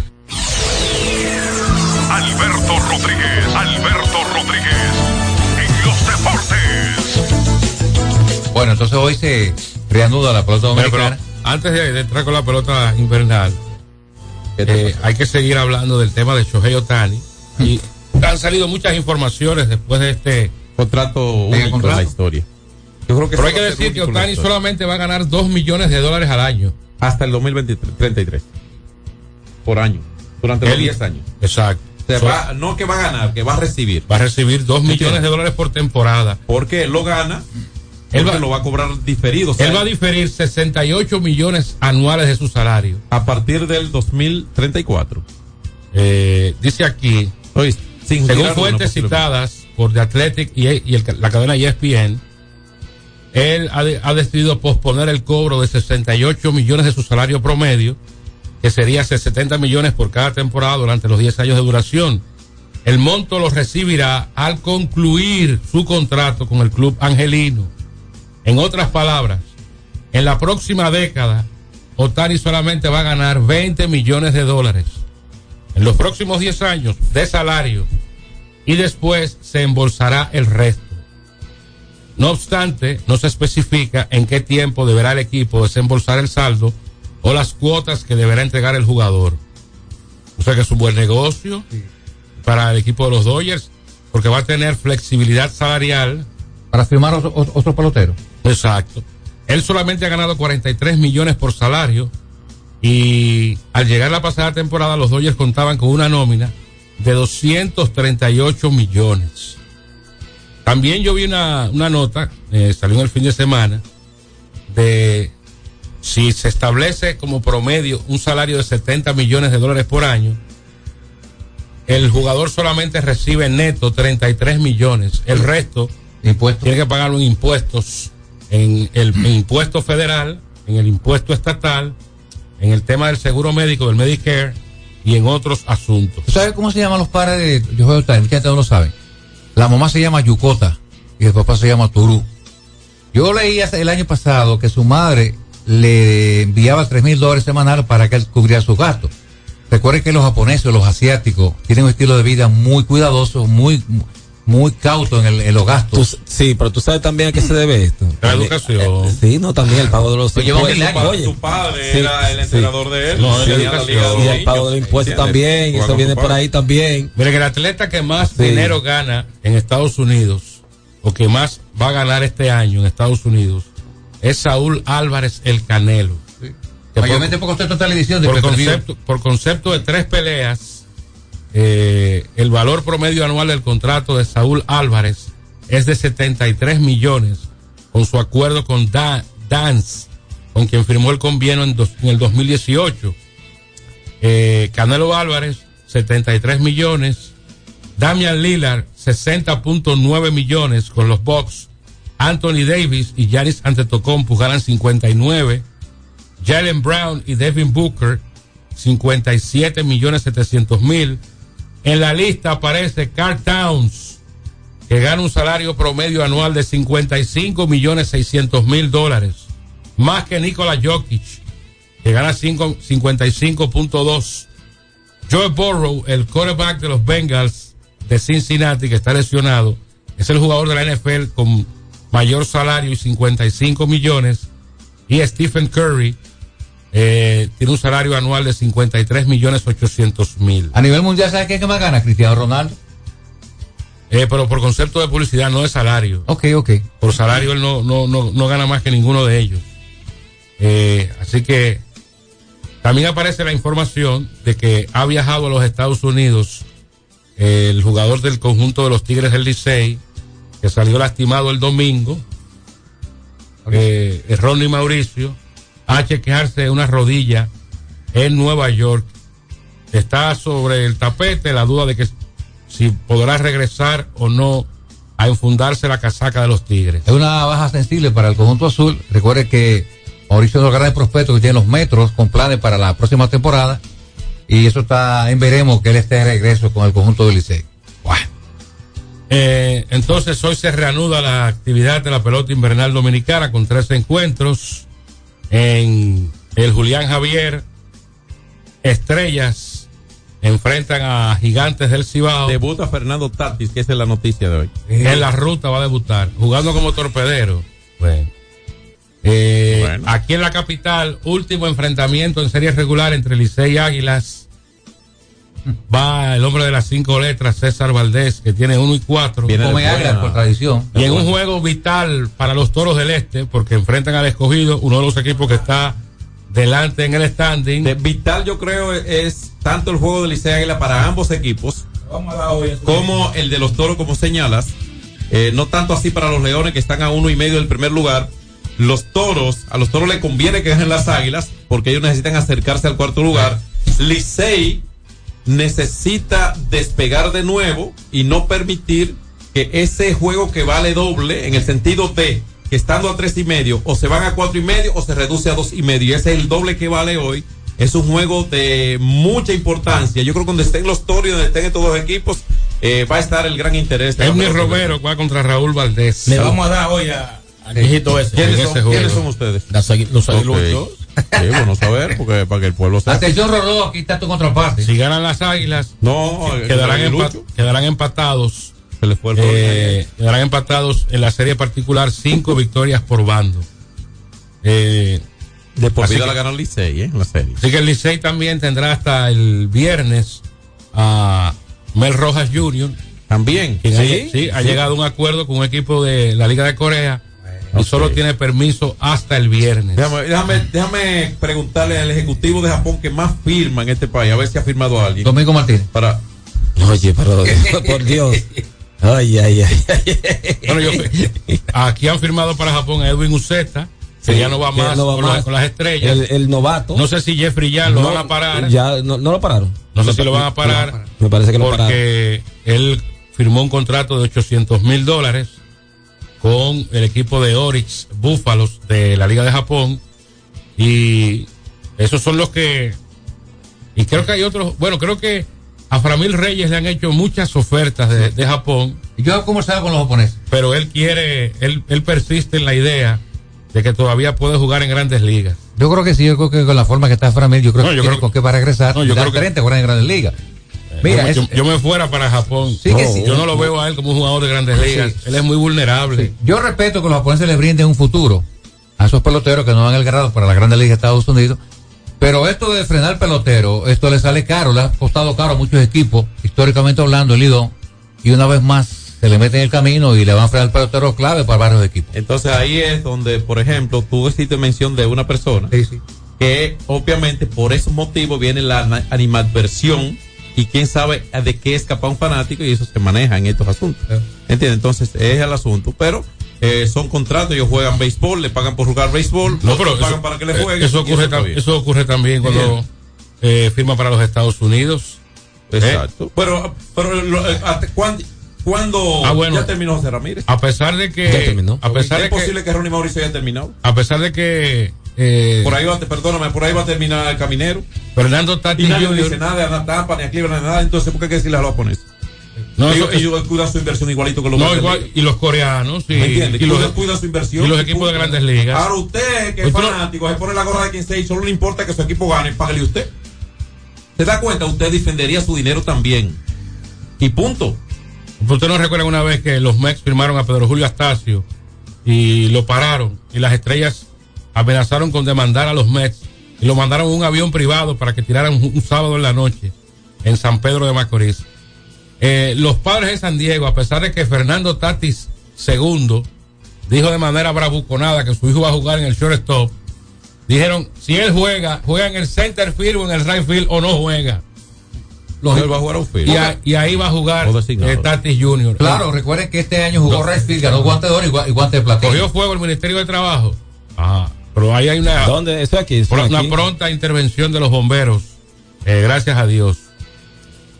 Alberto Rodríguez, Alberto Rodríguez, en los deportes. Bueno, entonces hoy se reanuda la pelota Bueno, pero dominicana. antes de, de entrar con la pelota invernal, eh, hay que seguir hablando del tema de Shohei Otani. Y han salido muchas informaciones después de este contrato único en la historia. Yo creo que Pero hay que decir que Otani solamente va a ganar 2 millones de dólares al año. Hasta el 2033. Por año. Durante los Él- 10 años. Exacto. Va- no que va a ganar, que va a recibir. Va a recibir 2 millones de dólares por temporada. Porque lo gana. Él va- lo va a cobrar diferido. o sea, Él va a diferir 68 millones anuales de su salario. a partir del 2034. Eh, dice aquí, Oye, sin según fuentes citadas por The Athletic y, y el- la cadena ESPN, él ha, de- ha decidido posponer el cobro de 68 millones de su salario promedio, que sería 70 millones por cada temporada durante los 10 años de duración. El monto lo recibirá al concluir su contrato con el club angelino. En otras palabras, en la próxima década, Otani solamente va a ganar 20 millones de dólares. En los próximos 10 años de salario y después se embolsará el resto. No obstante, no se especifica en qué tiempo deberá el equipo desembolsar el saldo o las cuotas que deberá entregar el jugador. O sea que es un buen negocio para el equipo de los Dodgers porque va a tener flexibilidad salarial. Para firmar otro, otro- otro pelotero. Exacto. Él solamente ha ganado 43 millones por salario y al llegar la pasada temporada los Dodgers contaban con una nómina de 238 millones. También yo vi una, una nota, eh, salió en el fin de semana, de si se establece como promedio un salario de 70 millones de dólares por año, el jugador solamente recibe neto 33 millones. El resto Impuestos. tiene que pagarlo en impuestos, en el en impuesto federal, en el impuesto estatal, en el tema del seguro médico, del Medicare y en otros asuntos. ¿Tú sabes cómo se llaman los padres de Otani? Mucha gente no lo sabe. La mamá se llama Yucota y el papá se llama Turú. Yo leí el año pasado que su madre le enviaba tres mil dólares semanales para que él cubriera sus gastos. Recuerden que los japoneses, los asiáticos, tienen un estilo de vida muy cuidadoso, muy muy cauto en, el- en los gastos. sí, pero tú sabes también a qué se debe esto. La educación. eh, sí, no, también el pago de los Pues impuestos. años. Oye, Su padre Sí, era el sí. entrenador de él. No, Sí, y el pago de los impuestos también, eso viene su por ahí también. Miren, el atleta que más Sí. dinero gana en Estados Unidos, o que más va a ganar este año en Estados Unidos, es Saúl Álvarez el Canelo. Mayormente por concepto de televisión, de por pay-per-view. concepto, por concepto de tres peleas, eh, el valor promedio anual del contrato de Saúl Álvarez es de 73 millones con su acuerdo con Da- Dance, con quien firmó el convenio en, en el 2018. Eh, Canelo Álvarez, 73 millones. Damian Lillard, 60.9 millones con los Bucks. Anthony Davis y Giannis Antetokounmpo ganan 59. Jalen Brown y Devin Booker, 57 millones 700 mil. En la lista aparece Carl Towns, que gana un salario promedio anual de 55 millones 600 mil dólares. Más que Nikola Jokic, que gana cinco- 55.2. Joe Burrow, el quarterback de los Bengals de Cincinnati, que está lesionado, es el jugador de la NFL con mayor salario y 55 millones. Y Stephen Curry eh, tiene un salario anual de 53 millones 800 mil. A nivel mundial, ¿sabes quién es que más gana? Cristiano Ronaldo. Eh, pero por concepto de publicidad, no de salario. Ok, ok. Por salario él no, no, no, no gana más que ninguno de ellos. Eh, así que también aparece la información de que ha viajado a los Estados Unidos el jugador del conjunto de los Tigres del Licey, que salió lastimado el domingo, eh, Ronnie Mauricio, a chequearse una rodilla en Nueva York. Está sobre el tapete la duda de que si podrá regresar o no a enfundarse la casaca de los Tigres. Es una baja sensible para el conjunto azul. Recuerde que Mauricio es un gran prospecto que tiene los metros con planes para la próxima temporada. Y eso está en veremos que él esté de regreso con el conjunto del Licey. Eh, entonces hoy se reanuda la actividad de la pelota invernal dominicana con tres encuentros en el Julián Javier. Estrellas enfrentan a Gigantes del Cibao. Debuta Fernando Tatis, que esa es la noticia de hoy. En la ruta va a debutar, jugando como torpedero. Bueno. Eh, Aquí en la capital, último enfrentamiento en serie regular entre Licey y Águilas. Va el hombre de las cinco letras, César Valdés, que tiene uno y cuatro. Viene Come por tradición. Y en un juego vital para los toros del este, porque enfrentan al escogido, uno de los equipos que está delante en el standing. De vital yo creo es tanto el juego de Licey Águila para ambos equipos como el de los toros como señalas Eh, no tanto así para los leones que están a uno y medio del primer lugar los toros a los toros le conviene que ganen las águilas porque ellos necesitan acercarse al cuarto lugar Licey necesita despegar de nuevo y no permitir que ese juego que vale doble en el sentido de que estando a tres y medio o se van a cuatro y medio o se reduce a dos y medio y ese es el doble que vale hoy es un juego de mucha importancia yo creo que donde estén los toros donde estén estos dos equipos eh, va a estar el gran interés pelota. Romero va contra Raúl Valdés. Le vamos a dar hoy a- viejito ese. ¿Quiénes son. ¿quiénes son ustedes? Las los. Sí, bueno saber porque para que el pueblo sepa Atención, Rodó, aquí está tu contraparte. Si ganan las águilas, no que- quedarán, empatados. Se les fue el Eh, quedarán empatados en la serie particular, cinco victorias por bando. Eh, de por vida la ganó el Licey ¿eh? en la serie Así que el Licey también tendrá hasta el viernes a Mel Rojas Jr. También. Sí, ha, sí, ha sí. llegado a un acuerdo con un equipo de la Liga de Corea y solo tiene permiso hasta el viernes. Déjame, déjame, déjame preguntarle al ejecutivo de Japón que más firma en este país, a ver si ha firmado a alguien. Domingo Martínez. Para. Oye, pero por Dios. Ay, ay, ay. ay. Bueno, yo- aquí han firmado para Japón a Edwin Uceta, que Sí, ya no va que más, no va con, más. la- con las estrellas. El, el novato. no sé si Jeffrey ya lo No, van a parar. Ya, no, no lo pararon. No sé si lo van a parar. Me parece que lo pararon. porque él firmó un contrato de 800 mil dólares con el equipo de Orix Búfalos de la Liga de Japón. Y esos son los que. Y creo que hay otros. Bueno, creo que a Framil Reyes le han hecho muchas ofertas de, de Japón. ¿Y yo cómo estaba con los japoneses? Pero él quiere. Él, él persiste en la idea de que todavía puede jugar en grandes ligas. Yo creo que sí, yo creo que con la forma que está Framil, yo creo No, que yo tiene creo- con qué va a regresar. No, yo creo que- frente a jugar en grandes ligas. Mira, yo, es- yo- yo me fuera para Japón. Sí que sí. Yo no lo veo a él como un jugador de grandes ligas. Él es muy vulnerable. Yo respeto que los japoneses le brinden un futuro a esos peloteros que no van el grado para la Grande Liga de Estados Unidos. Pero esto de frenar pelotero, esto le sale caro, le ha costado caro a muchos equipos, históricamente hablando, el Lidón, y una vez más se le mete en el camino y le van a frenar pelotero clave para varios equipos. Entonces ahí es donde, por ejemplo, tú hiciste mención de una persona que obviamente por esos motivos viene la animadversión y quién sabe de qué es capaz un fanático y eso se maneja en estos asuntos. ¿Entiendes? Entonces es el asunto, pero eh, son contratos, ellos juegan béisbol, le pagan por jugar béisbol, No, pero pagan eso, para que le eh, jueguen. eso ocurre, eso ocurre también cuando eh, firma para los Estados Unidos. Exacto. Pero, pero lo- eh, ¿cuándo, cuándo Ah, bueno. ya terminó José Ramírez? A pesar de que. Ya terminó. A pesar ¿Es de que. posible que Ronnie Mauricio haya terminado? A pesar de que. Eh, Por ahí va, perdóname, por ahí va a terminar el caminero. Fernando Tatis Y nadie dice nada, a Tampa, ni a Cleveland, nada. Entonces, ¿por qué hay que decirle a los japoneses? No, ellos, ellos cuidan su inversión igualito que los No, igual, y los coreanos. Y, ¿Me entiende? y los, Cuida- cuida su inversión. y los equipos de grandes ligas. Ahora usted, que es no- fanático, se pone la gorra de quien sea y solo le importa que su equipo gane, págale usted. ¿Se da cuenta? Usted defendería su dinero también. Y punto. ¿Usted no recuerda una vez que los Mets firmaron a Pedro Julio Astacio y lo pararon y las estrellas amenazaron con demandar a los Mets y lo mandaron en un avión privado para que tiraran un, un sábado en la noche en San Pedro de Macorís? Eh, los padres de San Diego, a pesar de que Fernando Tatis II dijo de manera bravuconada que su hijo va a jugar en el shortstop, dijeron, si él juega, juega en el center field o en el right field o no juega. Los- Él va a jugar a un field. y, a- y ahí va a jugar eh, Tatis Jr. Claro, recuerden que este año jugó No. right field, ganó guante de oro y guante de platino. Cogió fuego el Ministerio de Trabajo. Ah, pero ahí hay una, ¿Dónde? Aquí. una aquí. pronta intervención de los bomberos. Eh, gracias a Dios.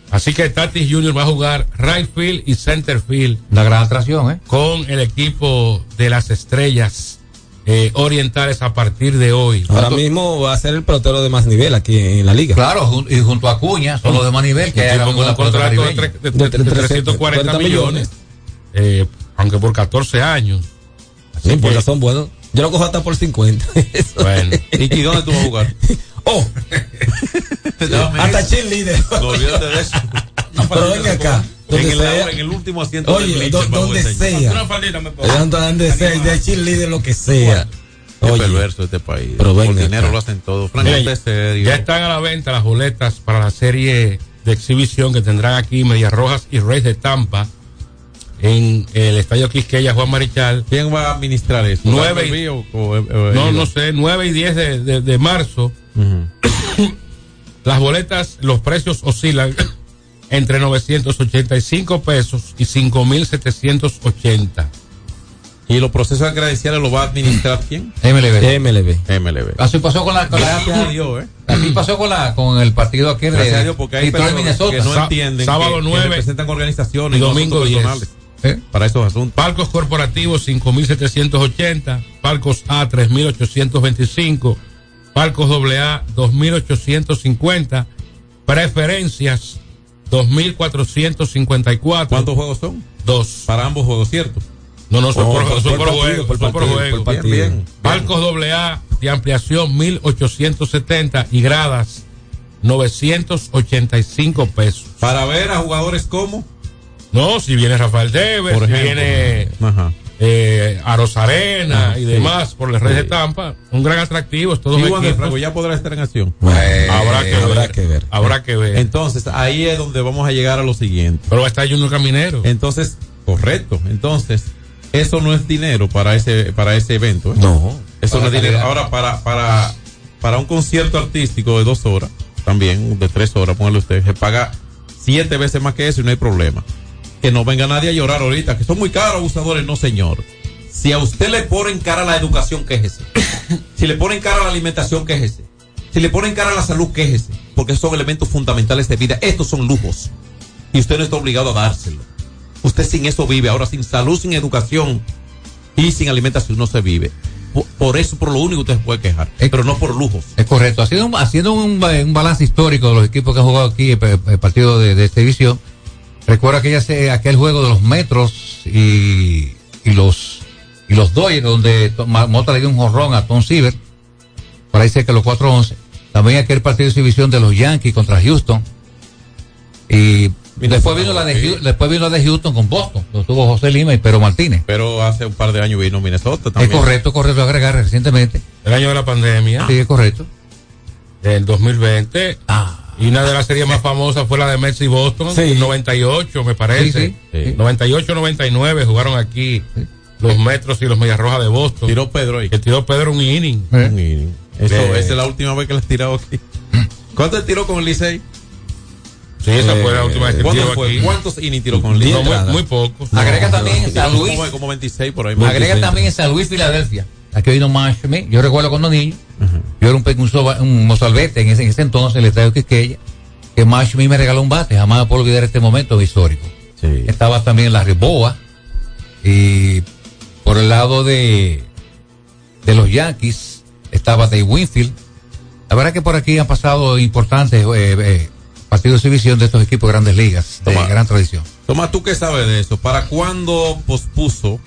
Así que Tatis Jr. va a jugar right field y center field Una gran atracción, ¿eh? con el equipo de las estrellas eh, orientales a partir de hoy. Ahora mismo va a ser el pelotero de más nivel aquí en la liga. Claro, jun- y junto a Cuña, son los de más nivel, que era un contrato de, caribeña. tre- de- De de 340 340 millones, eh, aunque por 14 años. Así No importa, son buenos. Yo lo cojo hasta por 50. Eso. Bueno. ¿Y, y dónde tú vas a jugar? Oh, hasta cheerleader. No olvídate de eso. Pero ven acá. En Donde el, sea. en el último asiento del Oye, do- a donde sea. Donde donde sea, de cheerleader, lo que sea. Qué Oye, perverso este país. Pero Por venga dinero acá. lo hacen todo. Serio. ya están a la venta las boletas para la serie de exhibición que tendrán aquí Medias Rojas y Reyes de Tampa en el Estadio Quisqueya Juan Marichal. ¿Quién va a administrar eso? Nueve y- ¿Garber o- o- o- No, o- no sé, 9 y 10 de, de- de marzo. Ujú. Las boletas, los precios oscilan entre 985 pesos y 5.780. ¿Y los procesos credenciales los va a administrar quién? MLB. MLB. MLB. Así pasó con la. con la- Gracias a Dios, ¿eh? Así pasó con la con el partido aquel Gracias a de Dios, porque hay personas Minnesota. que no entienden sábado que, que 9 representan organizaciones y no domingo asuntos 10. personales ¿Eh? para esos asuntos. Palcos corporativos 5.780, palcos A 3.825, palcos AA 2.850, preferencias 2.454. ¿Cuántos juegos son? Dos. Para ambos juegos, ¿cierto? No, no, son Oh, por, por- son por partido, por partido, juego. por partido. Bien, bien. Palcos AA de ampliación 1.870 y gradas 985 pesos. Para ver a jugadores como, No, si viene Rafael por si viene Ajá. eh, y sí. demás por el Rey de Sí. Tampa, un gran atractivo, es todo Y un Wander equipo. Franco ya podrá estar en acción. habrá, que habrá ver, que ver. Habrá que ver. Entonces, ahí es donde vamos a llegar a lo siguiente. Pero va a estar Junior Caminero. Entonces, correcto. Entonces, eso no es dinero para ese para ese evento. ¿eh? No. Eso no es dinero. calidad. Ahora, para, para, para un concierto artístico de dos horas, también de tres horas, póngale usted, se paga siete veces más que eso y no hay problema. Que no venga nadie a llorar ahorita, que son muy caros abusadores, no señor. Si a usted le ponen cara la educación, quéjese. Si le ponen cara la alimentación, quéjese. Si le ponen cara la salud, quéjese. Porque son elementos fundamentales de vida. Estos son lujos. Y usted no está obligado a dárselo. Usted sin eso vive. Ahora, sin salud, sin educación y sin alimentación no se vive. Por, por eso, por lo único usted se puede quejar. Pero no por lujos. Es correcto. Haciendo un, haciendo un, un balance histórico de los equipos que han jugado aquí, el, el partido de, de esta división, recuerda aquella, se- aquel juego de los metros y, y los y los Dodgers, donde Mota le dio un jorrón a Tom Seaver, por ahí cerca de los 4-11. También aquel partido de exhibición de los Yankees contra Houston. Y después vino, la de, después vino la de Houston con Boston, lo tuvo José Lima y Pedro Martínez. Pero hace un par de años vino Minnesota Es también. correcto, correcto agregar recientemente. El año de la pandemia, Sí, es correcto. del 2020. Ah. Y una de las series más famosas fue la de Mets y Boston, Sí. en 98, me parece. Sí, sí. Sí. 98-99 jugaron aquí los Metros y los Medias Rojas de Boston. Tiró Pedro ahí. que tiró Pedro un inning. Eh. Un inning. Eso, esa es la última vez que le has tirado aquí. ¿Cuánto tiró con el Licey? Sí, esa fue la última vez que ¿Cuándo tiró fue? aquí. ¿Cuántos innings tiró con No, Lee? muy, muy pocos. Agrega también en San Luis. Como, 26 por ahí. Agrega también en San Luis, Filadelfia. Aquí vino Mashme. Yo recuerdo cuando niño, yo era un, un, un mozalbete en ese, en ese entonces, el estadio Quisqueya, que Mashme me regaló un bate. Jamás puedo olvidar este momento histórico. Estaba también la Riboa. Y por el lado de, de los Yankees, estaba Dave Winfield. La verdad que por aquí han pasado importantes eh, eh, partidos de exhibición de estos equipos de grandes ligas, de gran tradición. Tomás, ¿tú qué sabes de eso? ¿Para cuándo pospuso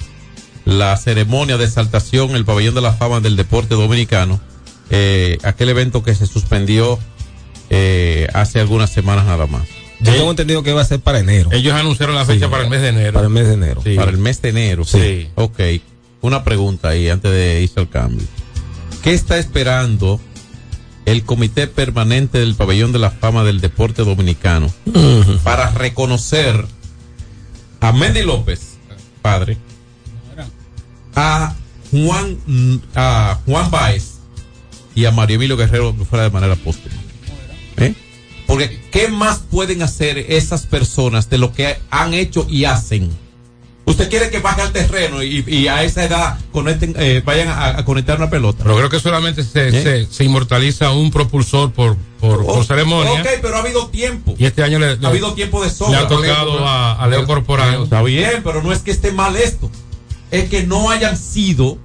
la ceremonia de exaltación el pabellón de la fama del deporte dominicano? Eh, aquel evento que se suspendió eh, hace algunas semanas nada más. Yo tengo entendido que va a ser para enero. Ellos anunciaron la fecha Sí. para el mes de enero. Para el mes de enero. Sí. Para el mes de enero. Sí. Ok. Una pregunta ahí antes de irse al cambio. ¿Qué está esperando el Comité Permanente del Pabellón de la Fama del Deporte Dominicano para reconocer a Mendy López, padre, a Juan, a Juan Baez y a Mario Emilio Guerrero fuera de manera póstuma? ¿Eh? Porque ¿qué más pueden hacer esas personas de lo que han hecho y hacen? Usted quiere que baje al terreno y, y a esa edad conecten, eh, vayan a, a conectar una pelota. Pero creo que solamente se, ¿Eh? se, se inmortaliza un propulsor por, por, por Oh, ceremonia. Ok, pero ha habido tiempo. Y este año le, le- ha habido tiempo de le sobra. ha tocado a, a Leo Corporal. Está bien, pero no es que esté mal esto. Es que no hayan sido.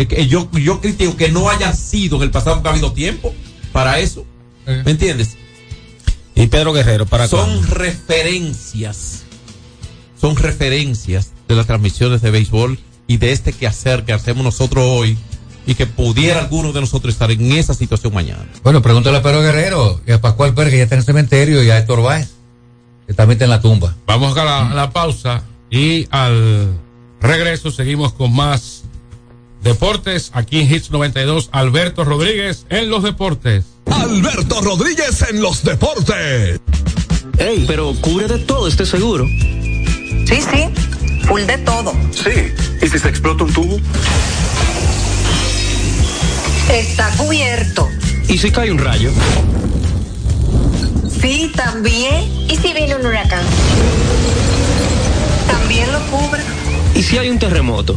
Es que yo, yo critico que no hayan sido en el pasado porque ha habido tiempo para eso. ¿Me entiendes? Y Pedro Guerrero, para Son cuándo? referencias. Son referencias de las transmisiones de béisbol y de este quehacer que hacemos nosotros hoy y que pudiera alguno de nosotros estar en esa situación mañana. Bueno, pregúntale a Pedro Guerrero y a Pascual Pérez, que ya está en el cementerio, y a Héctor Báez, que también está en la tumba. Vamos a la, a la pausa y al regreso seguimos con más deportes aquí en Hits 92. Alberto Rodríguez en los deportes. Alberto Rodríguez en los deportes. Ey, pero cubre de todo este seguro. Sí, sí, full de todo. Sí. ¿Y si se explota un tubo? Está cubierto. ¿Y si cae un rayo? Sí, también. ¿Y si viene un huracán? También lo cubre. ¿Y si hay un terremoto?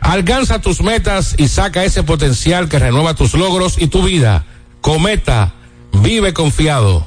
Alcanza tus metas y saca ese potencial que renueva tus logros y tu vida. Cometa, vive confiado.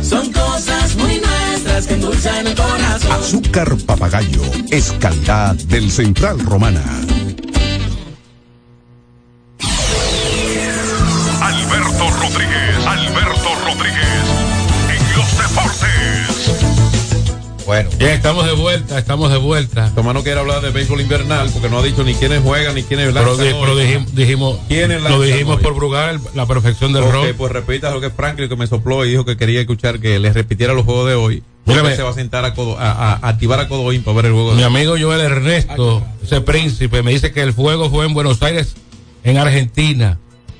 Son cosas muy nuestras que endulzan el corazón. Azúcar papagayo es calidad del Central Romana. Bueno. Bien, estamos de vuelta, estamos de vuelta. Tomás no quiere hablar de béisbol invernal porque no ha dicho ni quiénes juegan ni quiénes Pero, lanzan di- pero dijim- dijimos, ¿Quiénes lo dijimos hoy? por Brugal, la perfección del Ok, rock. pues repita lo que Franklin que me sopló y dijo que quería escuchar que le repitiera los juegos de hoy. Porque se va a sentar a, Codo- a, a- a activar a Codoín para ver el juego Mi de hoy. amigo Joel Ernesto, ese príncipe, me dice que el fuego fue en Buenos Aires, en Argentina.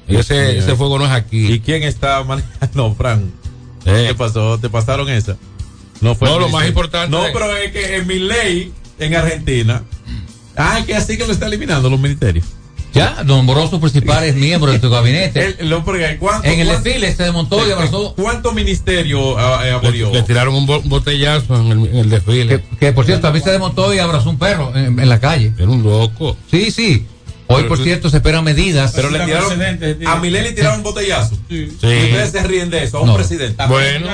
Y ese, ese fuego no es aquí. ¿Y quién está manejando? No, Fran. Eh. ¿Qué pasó? ¿Te pasaron esa? No fue No, el lo más importante No, es- pero es que en mi ley, en Argentina. Ah, es que así que lo está eliminando los ministerios. Ya, nombró sus principales miembros de su gabinete. El- lo- porque, ¿cuánto- En el cuánto- desfile se desmontó y abrazó. ¿Cuántos ministerios ah, eh, abolió? Le, le tiraron un bo- botellazo en el, en el desfile. Que, que, por cierto, también se desmontó y abrazó un perro en, en la calle. Era un loco. Sí, sí. Hoy, por cierto, se esperan medidas. Pero le tiraron. A Milei le tiraron un botellazo. Y Sí. ustedes se ríen de eso, a un No. presidente. Bueno,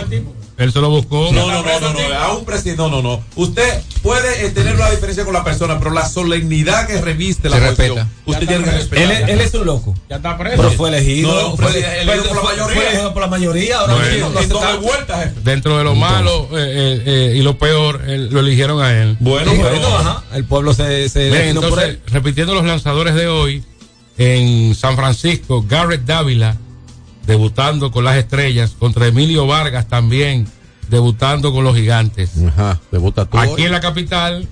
él se lo buscó. No, no, no, no, no, a un presidente, no, no, no. Usted puede eh, tener una diferencia con la persona, pero la solemnidad que reviste la respeta. usted tiene que respetar. Él, es- él es un loco. Ya está preso. Pero fue elegido. Fue, elegido por la mayoría. fue elegido por la mayoría. Ahora Bueno. mismo no en se doble está- vuelta, jefe. Dentro de lo malo eh, eh, eh, y lo peor, él- lo eligieron a él. Bueno, Sí, pero- bueno, ajá. El pueblo se, se entonces, él. repitiendo los lanzadores de hoy, en San Francisco, Garrett Dávila, debutando con las estrellas, contra Emilio Vargas también, debutando con los gigantes. Ajá, debuta tú. Aquí en la capital,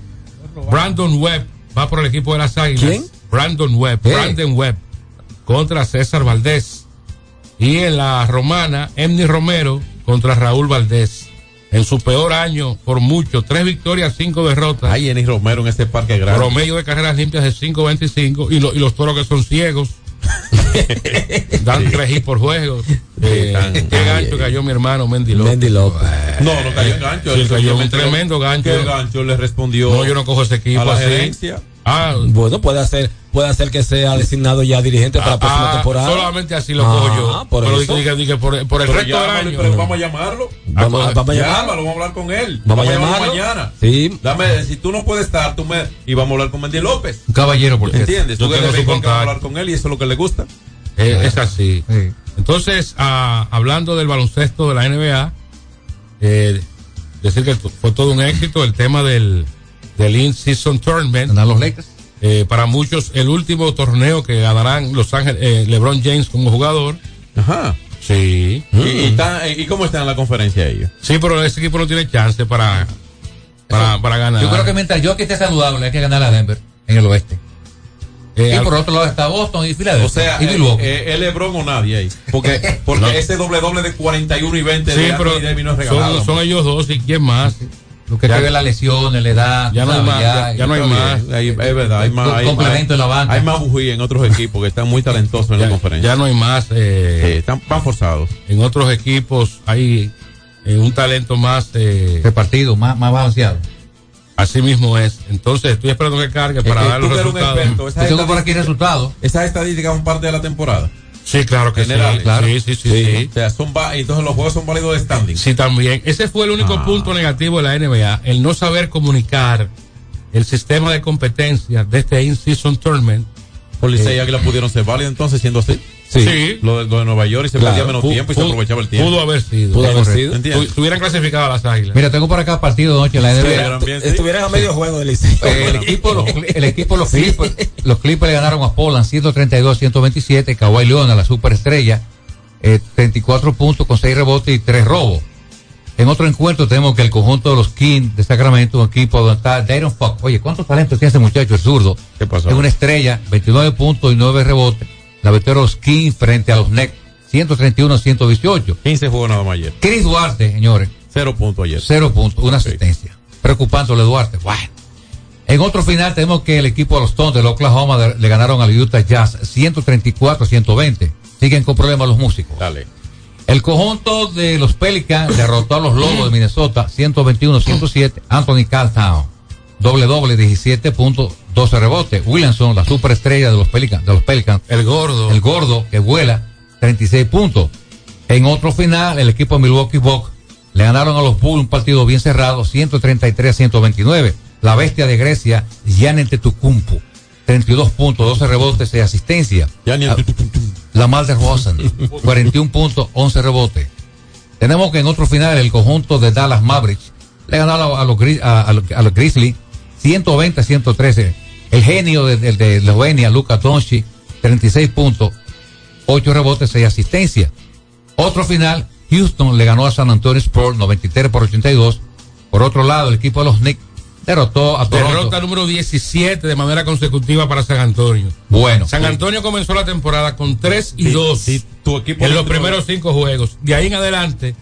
Brandon Webb va por el equipo de las Águilas. ¿Quién? Brandon Webb. Brandon Webb contra César Valdés. Y en la romana, Emny Romero contra Raúl Valdés. En su peor año, por mucho, tres victorias, cinco derrotas. Ay, Enis Romero en este parque grande. Promedio de carreras limpias de 5.25 y, lo- y los toros que son ciegos. Dan tres hits por juego. Eh, tan- qué gancho cayó mi hermano Mendy López. Mendy López. No, no cayó en gancho. Sí, cayó un tremendo gancho. ¿Qué gancho le respondió? No, yo no cojo ese equipo a la así. gerencia. Ah, Bueno, puede hacer, puede hacer que sea designado ya dirigente para la próxima ah, temporada. Solamente así lo Ah, cojo yo. por Pero eso. diga- diga, por, por el Pero resto del año. pero vamos a llamarlo. Vamos, a- vamos a llamarlo. Llámalo, vamos a hablar con él. Vamos a llamarlo mañana. Sí. Dame, si tú no puedes estar, tú me. Y vamos a hablar con Mendy López. Un caballero, por cierto. ¿Entiendes? Yo Tú que tengo su contacto. hablar con él y eso es lo que le gusta. Eh, es así. Sí. Entonces, ah, hablando del baloncesto de la NBA, eh, decir que fue todo un éxito el tema del, del In-Season Tournament. Ganar los Lakers. Eh, para muchos, el último torneo que ganarán Los Ángeles, eh, LeBron James como jugador. Ajá. Sí. ¿Y, y, está- ¿Y cómo está en la conferencia ellos? Sí, pero ese equipo no tiene chance para, para, para ganar. Yo creo que mientras yo que esté saludable hay que ganar a Denver en el oeste. Eh, y al- por otro lado está Boston y Filadelfia. O sea, y eh, Milwaukee. eh, Lebron o nadie ahí. Porque, porque No. ese doble doble de 41 y 20 sí, de pero Davis no es regalado. son, son ellos dos y quién más. Lo que ya- te ve las lesiones, la edad. Ya no hay más, ya- ya no hay más. ahí- es verdad, hay más. Hay, complemento en la banca. hay más bujía en otros equipos que están muy talentosos en la conferencia. ya no hay más. Sí, Eh, están van forzados. En otros equipos hay eh, un talento más. Eh, Repartido, más, más balanceado. así mismo es. Entonces estoy esperando que cargue Es para que dar los que resultados. tengo por aquí resultados. Esas estadísticas son parte de la temporada. Sí, claro que Generales, sí. claro. Sí, sí, sí, sí. O sea, son entonces los juegos son válidos de standing. Sí, también. Ese fue el único Ah. punto negativo de la NBA, el no saber comunicar el sistema de competencia de este In-Season Tournament. Policía y Águila pudieron ser válidos entonces siendo así. Sí. Lo de, lo de Nueva York y se Claro. perdía menos tiempo y se aprovechaba el tiempo. Pudo haber sido. Pudo haber sido. ¿Entiendes? Tu- Tuvieran clasificado a las águilas. Mira, tengo por acá partido de noche en la NBA. Estuvieran bien, sí. Estuvieran a medio juego del. Eh, el equipo, los, el equipo los Clippers, los Clippers le ganaron a Poland 132-127, Kawhi Leonard, la superestrella, eh, 34 puntos con 6 rebotes y 3 robos. En otro encuentro tenemos que el conjunto de los Kings de Sacramento, un equipo donde está Dayron Fox. Oye, ¿cuántos talentos tiene ese muchacho, el zurdo? ¿Qué pasó? Es una estrella, 29 puntos y 9 rebotes. La victoria de los Kings frente a los Nets, 131-118. 15 jugó nada más ayer. Chris Duarte, señores, Cero puntos ayer. Cero puntos, una asistencia. Preocupándole Duarte. Bueno. En otro final tenemos que el equipo de los Thunder de Oklahoma de- le ganaron al Utah Jazz 134-120. Siguen con problemas los músicos. Dale. El conjunto de los Pelicans derrotó a los Lobos de Minnesota 121-107. Anthony Caltown. Doble doble, 17 puntos, 12 rebotes. Williamson, la superestrella de los Pelicans, de los Pelicans. El gordo. El gordo que vuela, 36 puntos. En otro final, el equipo de Milwaukee Bucks le ganaron a los Bulls un partido bien cerrado, 133 a 129. La bestia de Grecia, Giannis Antetokounmpo, 32 puntos, 12 rebotes y asistencia. Ya ni La mal de Rosen, 41 puntos, 11 rebotes. Tenemos que en otro final el conjunto de Dallas Mavericks le ganaron a los, a, a los, a los Grizzlies 120 a 113. El genio de, de, de Eslovenia, Luka Doncic, 36 puntos, 8 rebotes, 6 asistencias. Otro final, Houston le ganó a San Antonio Spurs 93 por 82. Por otro lado, el equipo de los Knicks derrotó a Toronto. Derrota número 17 de manera consecutiva para San Antonio. Bueno, San Antonio comenzó la temporada con 3 y Sí, 2 sí, tu equipo en los primeros 5 juegos. De ahí en adelante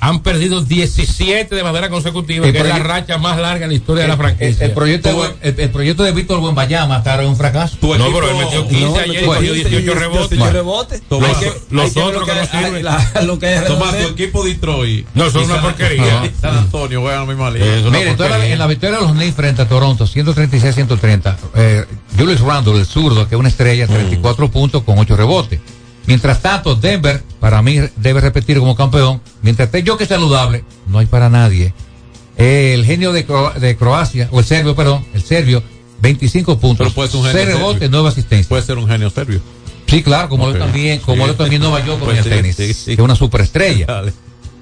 han perdido 17 de manera consecutiva, El que es la racha más larga en la historia de la franquicia. el proyecto, de, el, el proyecto de Víctor Buenbayama hasta ahora es un fracaso. No, pero él metió 15 ayer y cogió 18 rebotes. rebotes. Tomás, Hay que- los hay otros lo que no sirven. la- lo que es Tomás, tu equipo Detroit. No, son una San- porquería. San Antonio juegan la misma liga. Mire, entonces, porquería. en la victoria de los Knicks frente a Toronto, 136-130, eh, Julius Randle, el zurdo, que es una estrella, 34 puntos con 8 rebotes. Mientras tanto, Denver, para mí, debe repetir como campeón. Mientras esté yo que saludable, no hay para nadie. El genio de, Cro- de Croacia, o el serbio, perdón, el serbio, 25 puntos, Pero puede ser un genio 6 rebotes, serbio. 9 asistencias. Puede ser un genio serbio. Sí, claro, como Ok. lo también, como Sí. lo también Nueva York con Pues el sí, tenis, sí, sí. que es una superestrella. Dale.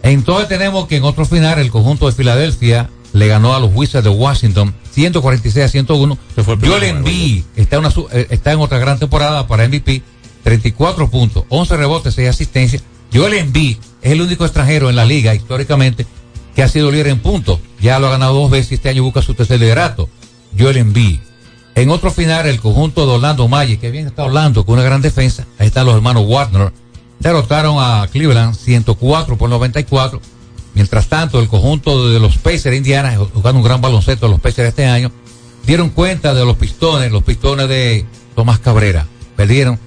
Entonces tenemos que en otro final el conjunto de Filadelfia le ganó a los Wizards de Washington 146 a 101. Se fue el primer Joel juego. Embiid está, una eh, está en otra gran temporada para MVP, 34 puntos, 11 rebotes, 6 asistencias. Joel Embiid es el único extranjero en la liga históricamente que ha sido líder en puntos. Ya lo ha ganado dos veces y este año busca su tercer liderato. Joel Embiid. En otro final, el conjunto de Orlando Magic, que bien está Orlando con una gran defensa. Ahí están los hermanos Warner. Derrotaron a Cleveland 104 por 94. Mientras tanto, el conjunto de los Pacers de Indiana, jugando un gran baloncesto los Pacers este año, dieron cuenta de los pistones, los pistones de Tomás Cabrera. Perdieron.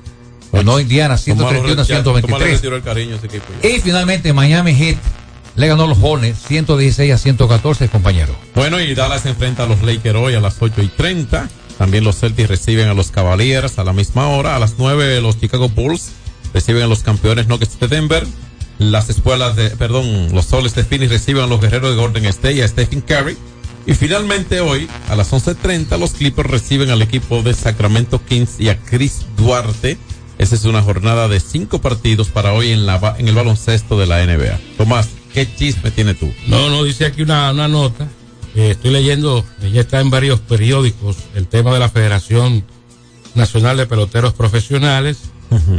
Ganó Indiana Tomás lo 131 a retira- Tomás le 123. retiró el cariño a ese equipo. Y finalmente Miami Heat le ganó a los Hornets 116 a 114, compañero. Bueno, y Dallas enfrenta a los Lakers hoy a las 8 y 30. También los Celtics reciben a los Cavaliers a la misma hora. A las 9 los Chicago Bulls reciben a los campeones Nuggets de Denver. Las escuelas de, perdón, los Soles de Phoenix reciben a los guerreros de Golden State y a Stephen Curry. Y finalmente hoy, a las 11.30, los Clippers reciben al equipo de Sacramento Kings y a Chris Duarte. Esa es una jornada de cinco partidos para hoy en, la, en el baloncesto de la NBA. Tomás, ¿qué chisme tiene tú? No, no, dice aquí una, una nota. eh, estoy leyendo, ya está en varios periódicos, el tema de la Federación Nacional de Peloteros Profesionales.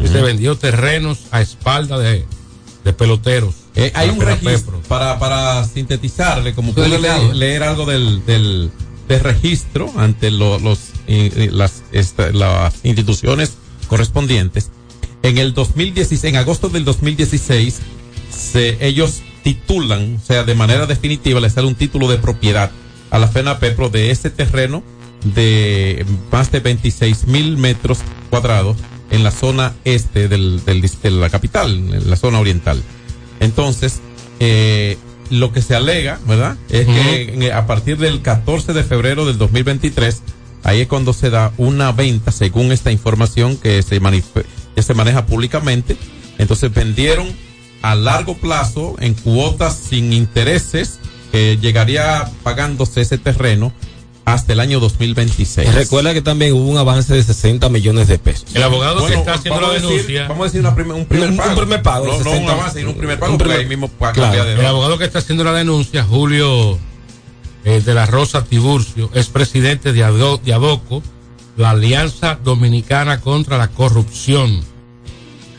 Y se vendió terrenos a espalda de, de peloteros. Eh, hay Para un registro para, para sintetizarle, como delicado, leer, ¿eh? leer algo del, del, del registro ante lo- los, eh, las, esta- las instituciones correspondientes. En el 2016, en agosto del 2016, se, ellos titulan, o sea, de manera definitiva, le sale un título de propiedad a la FENA Pepro de ese terreno de más de 26 mil metros cuadrados en la zona este del, de la capital, en la zona oriental. Entonces, eh, lo que se alega, ¿verdad? Es que a partir del 14 de febrero del 2023, ahí es cuando se da una venta, según esta información que se, que se maneja públicamente. Entonces vendieron a largo plazo, en cuotas sin intereses, que llegaría pagándose ese terreno hasta el año 2026. Recuerda que también hubo un avance de 60 millones de pesos. El abogado que Bueno, está haciendo la vamos a decir- denuncia. vamos a decir una primer- un primer Un- un pago. primer pago de No, no, 60. un avance, sino un primer pago, Un primer- ahí mismo Claro. El abogado que está haciendo la denuncia, Julio eh, de la Rosa Tiburcio, es presidente de, Ado- de ADOCO, la Alianza Dominicana contra la Corrupción.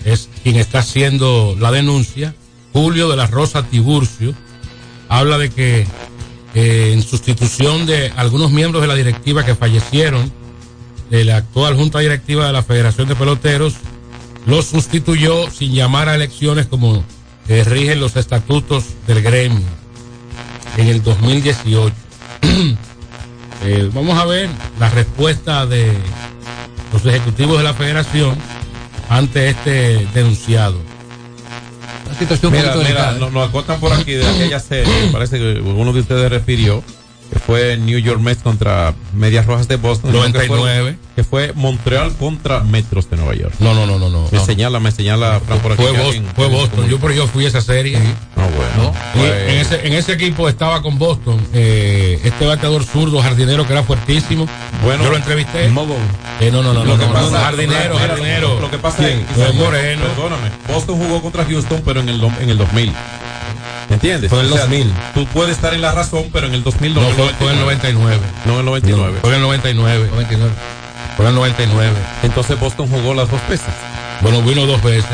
Es quien está haciendo la denuncia. Julio de la Rosa Tiburcio habla de que eh, en sustitución de algunos miembros de la directiva que fallecieron, de la actual Junta Directiva de la Federación de Peloteros, lo sustituyó sin llamar a elecciones como eh, rigen los estatutos del gremio en el 2018. Eh, vamos a ver la respuesta de los ejecutivos de la federación ante este denunciado. Una situación Mira, mira, nos, nos acotan por aquí de aquella serie, me parece que uno de ustedes refirió, que fue New York Mets contra Medias Rojas de Boston. creo que fue- 99. Que fue, Montreal contra Metros de Nueva York. No, no, no, no, no. Me no. señala, me señala Fran por aquí. Fue Boston, fue Boston. Yo, pero yo fui a esa serie. Ah, bueno. Y Pues- en, ese, en ese equipo estaba con Boston eh, este bateador zurdo, jardinero, que era fuertísimo. Bueno, yo lo entrevisté. Mogo. Eh, no, no, no, Lo no, que no, pasa- no, jardinero. Lo que pasa es Moreno. Perdóname. Boston jugó contra Houston, pero en el, en el 2000. ¿Me entiendes? Fue en el O sea, 2000. Tú puedes estar en la razón, pero en el 2000 no. No, fue, fue en el 99. No en el 99. Fue en el 99. 99. Fue en el 99. Entonces Boston jugó las dos veces. Bueno, vino dos veces.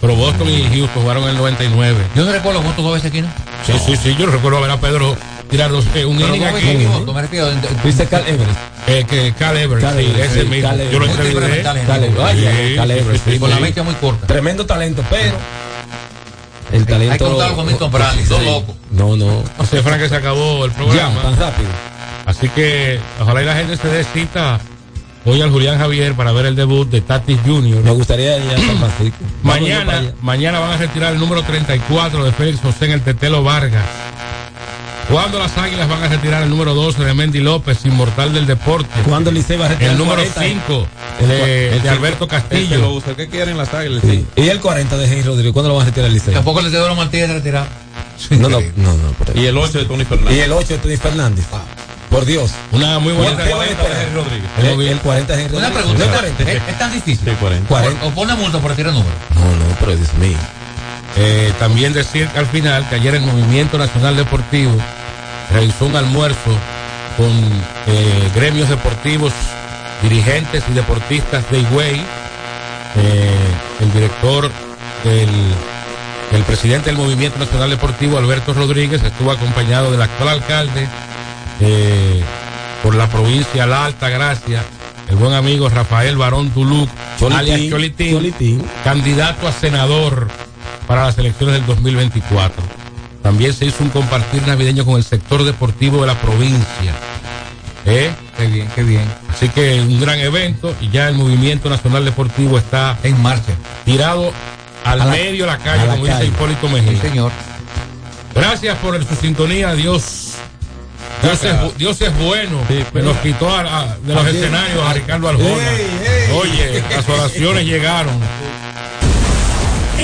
Pero Boston y Houston jugaron en el 99. Yo no recuerdo cuántos dos veces aquí, ¿no? Sí, sí, sí. Yo recuerdo ver a Pedro tirar dos, eh, un inning aquí. aquí, no, me refiero. en- en- Dice Cal Everest. Eh, que Cal Everett, Cal sí, Everett, ese sí, mismo. Cal Yo lo entrevisté. Cal Everett. Ay, Sí, Cal sí, Everett, sí, sí, Con la mente muy corta. Tremendo talento, pero El talento. Hay que contarlo con Milton Brandi, dos locos. No, no. No sé, Frank, que se acabó el programa. Ya, tan rápido. Así que ojalá y la gente se dé cita hoy al Julián Javier para ver el debut de Tatis Jr. Me gustaría ir a San Francisco. Mañana, mañana van a retirar el número 34 de Félix José en el Tetelo Vargas. Cuando las Águilas van a retirar el número 12 de Mendy López, inmortal del deporte. Cuando el Licey va a retirar El número 40? 5 El de, el de Alberto cinco. Este Castillo. lo usa. ¿Qué quieren las águilas? Sí. Y el 40 de Henry Rodríguez, ¿cuándo lo van a retirar el Licey? Tampoco le quedó los Martínez retirado. No, no, no, no. por ahí. Y el 8 de Tony Fernández. Y el 8 de Tony Fernández. Por Dios. Una muy buena ¿Qué van a esperar? Henry Rodríguez. El, el 40 de Henry Una Rodríguez. pregunta, ¿No es 40? ¿es, es tan difícil? Sí, 40. 40. O pone multa por retirar número. No, no, pero Dios mío. Eh, también decir que al final que ayer el Movimiento Nacional Deportivo realizó un almuerzo con eh, gremios deportivos, dirigentes y deportistas de Higüey. Eh, el director del el presidente del Movimiento Nacional Deportivo, Alberto Rodríguez, estuvo acompañado del actual alcalde eh, por la provincia La Alta Gracia, el buen amigo Rafael Barón Tuluc, Cholitín, alias Cholitín, Cholitín. candidato a senador para las elecciones del 2024. También se hizo un compartir navideño con el sector deportivo de la provincia. ¿Eh? Qué bien, qué bien. Así que un gran evento y ya el movimiento nacional deportivo está En marcha. tirado al A medio de la calle, la como dice. Hipólito Sí, Mejía. señor. Gracias por su sintonía, Dios. Dios es, bu- Dios es bueno. que nos quitó a- a- de los escenarios a Ricardo Arjona. Oye, las oraciones llegaron.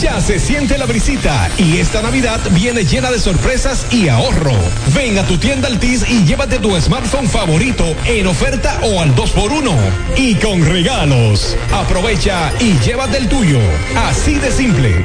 Ya se siente la brisita y esta Navidad viene llena de sorpresas y ahorro. Ven a tu tienda Altis y llévate tu smartphone favorito en oferta o al 2x1 y con regalos. Aprovecha y llévate el tuyo. Así de simple.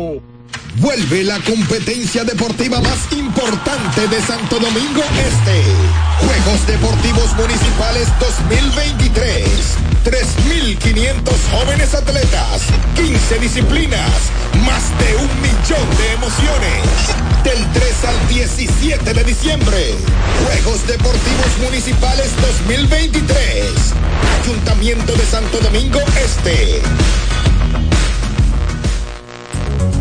Vuelve la competencia deportiva más importante de Santo Domingo Este. Juegos Deportivos Municipales 2023. 3.500 jóvenes atletas, 15 disciplinas, más de un millón de emociones. Del 3 al 17 de diciembre. Juegos Deportivos Municipales 2023. Ayuntamiento de Santo Domingo Este.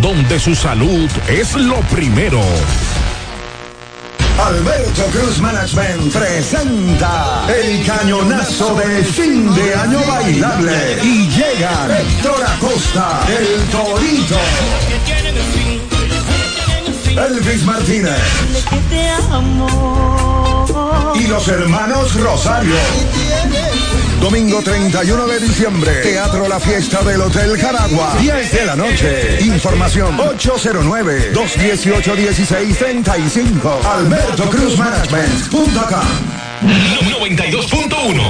donde su salud es lo primero. Alberto Cruz Management presenta el cañonazo de fin de año bailable y llega Héctor Acosta, el Torito. Elvis Martínez. Y los hermanos Rosario. Domingo 31 de diciembre, Teatro La Fiesta del Hotel Caragua, 10 de la noche. Información 809-218-1635. Alberto Cruz Management.com. 92.1.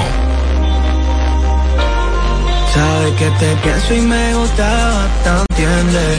Sabes que te pienso y me gusta bastante, entiendes.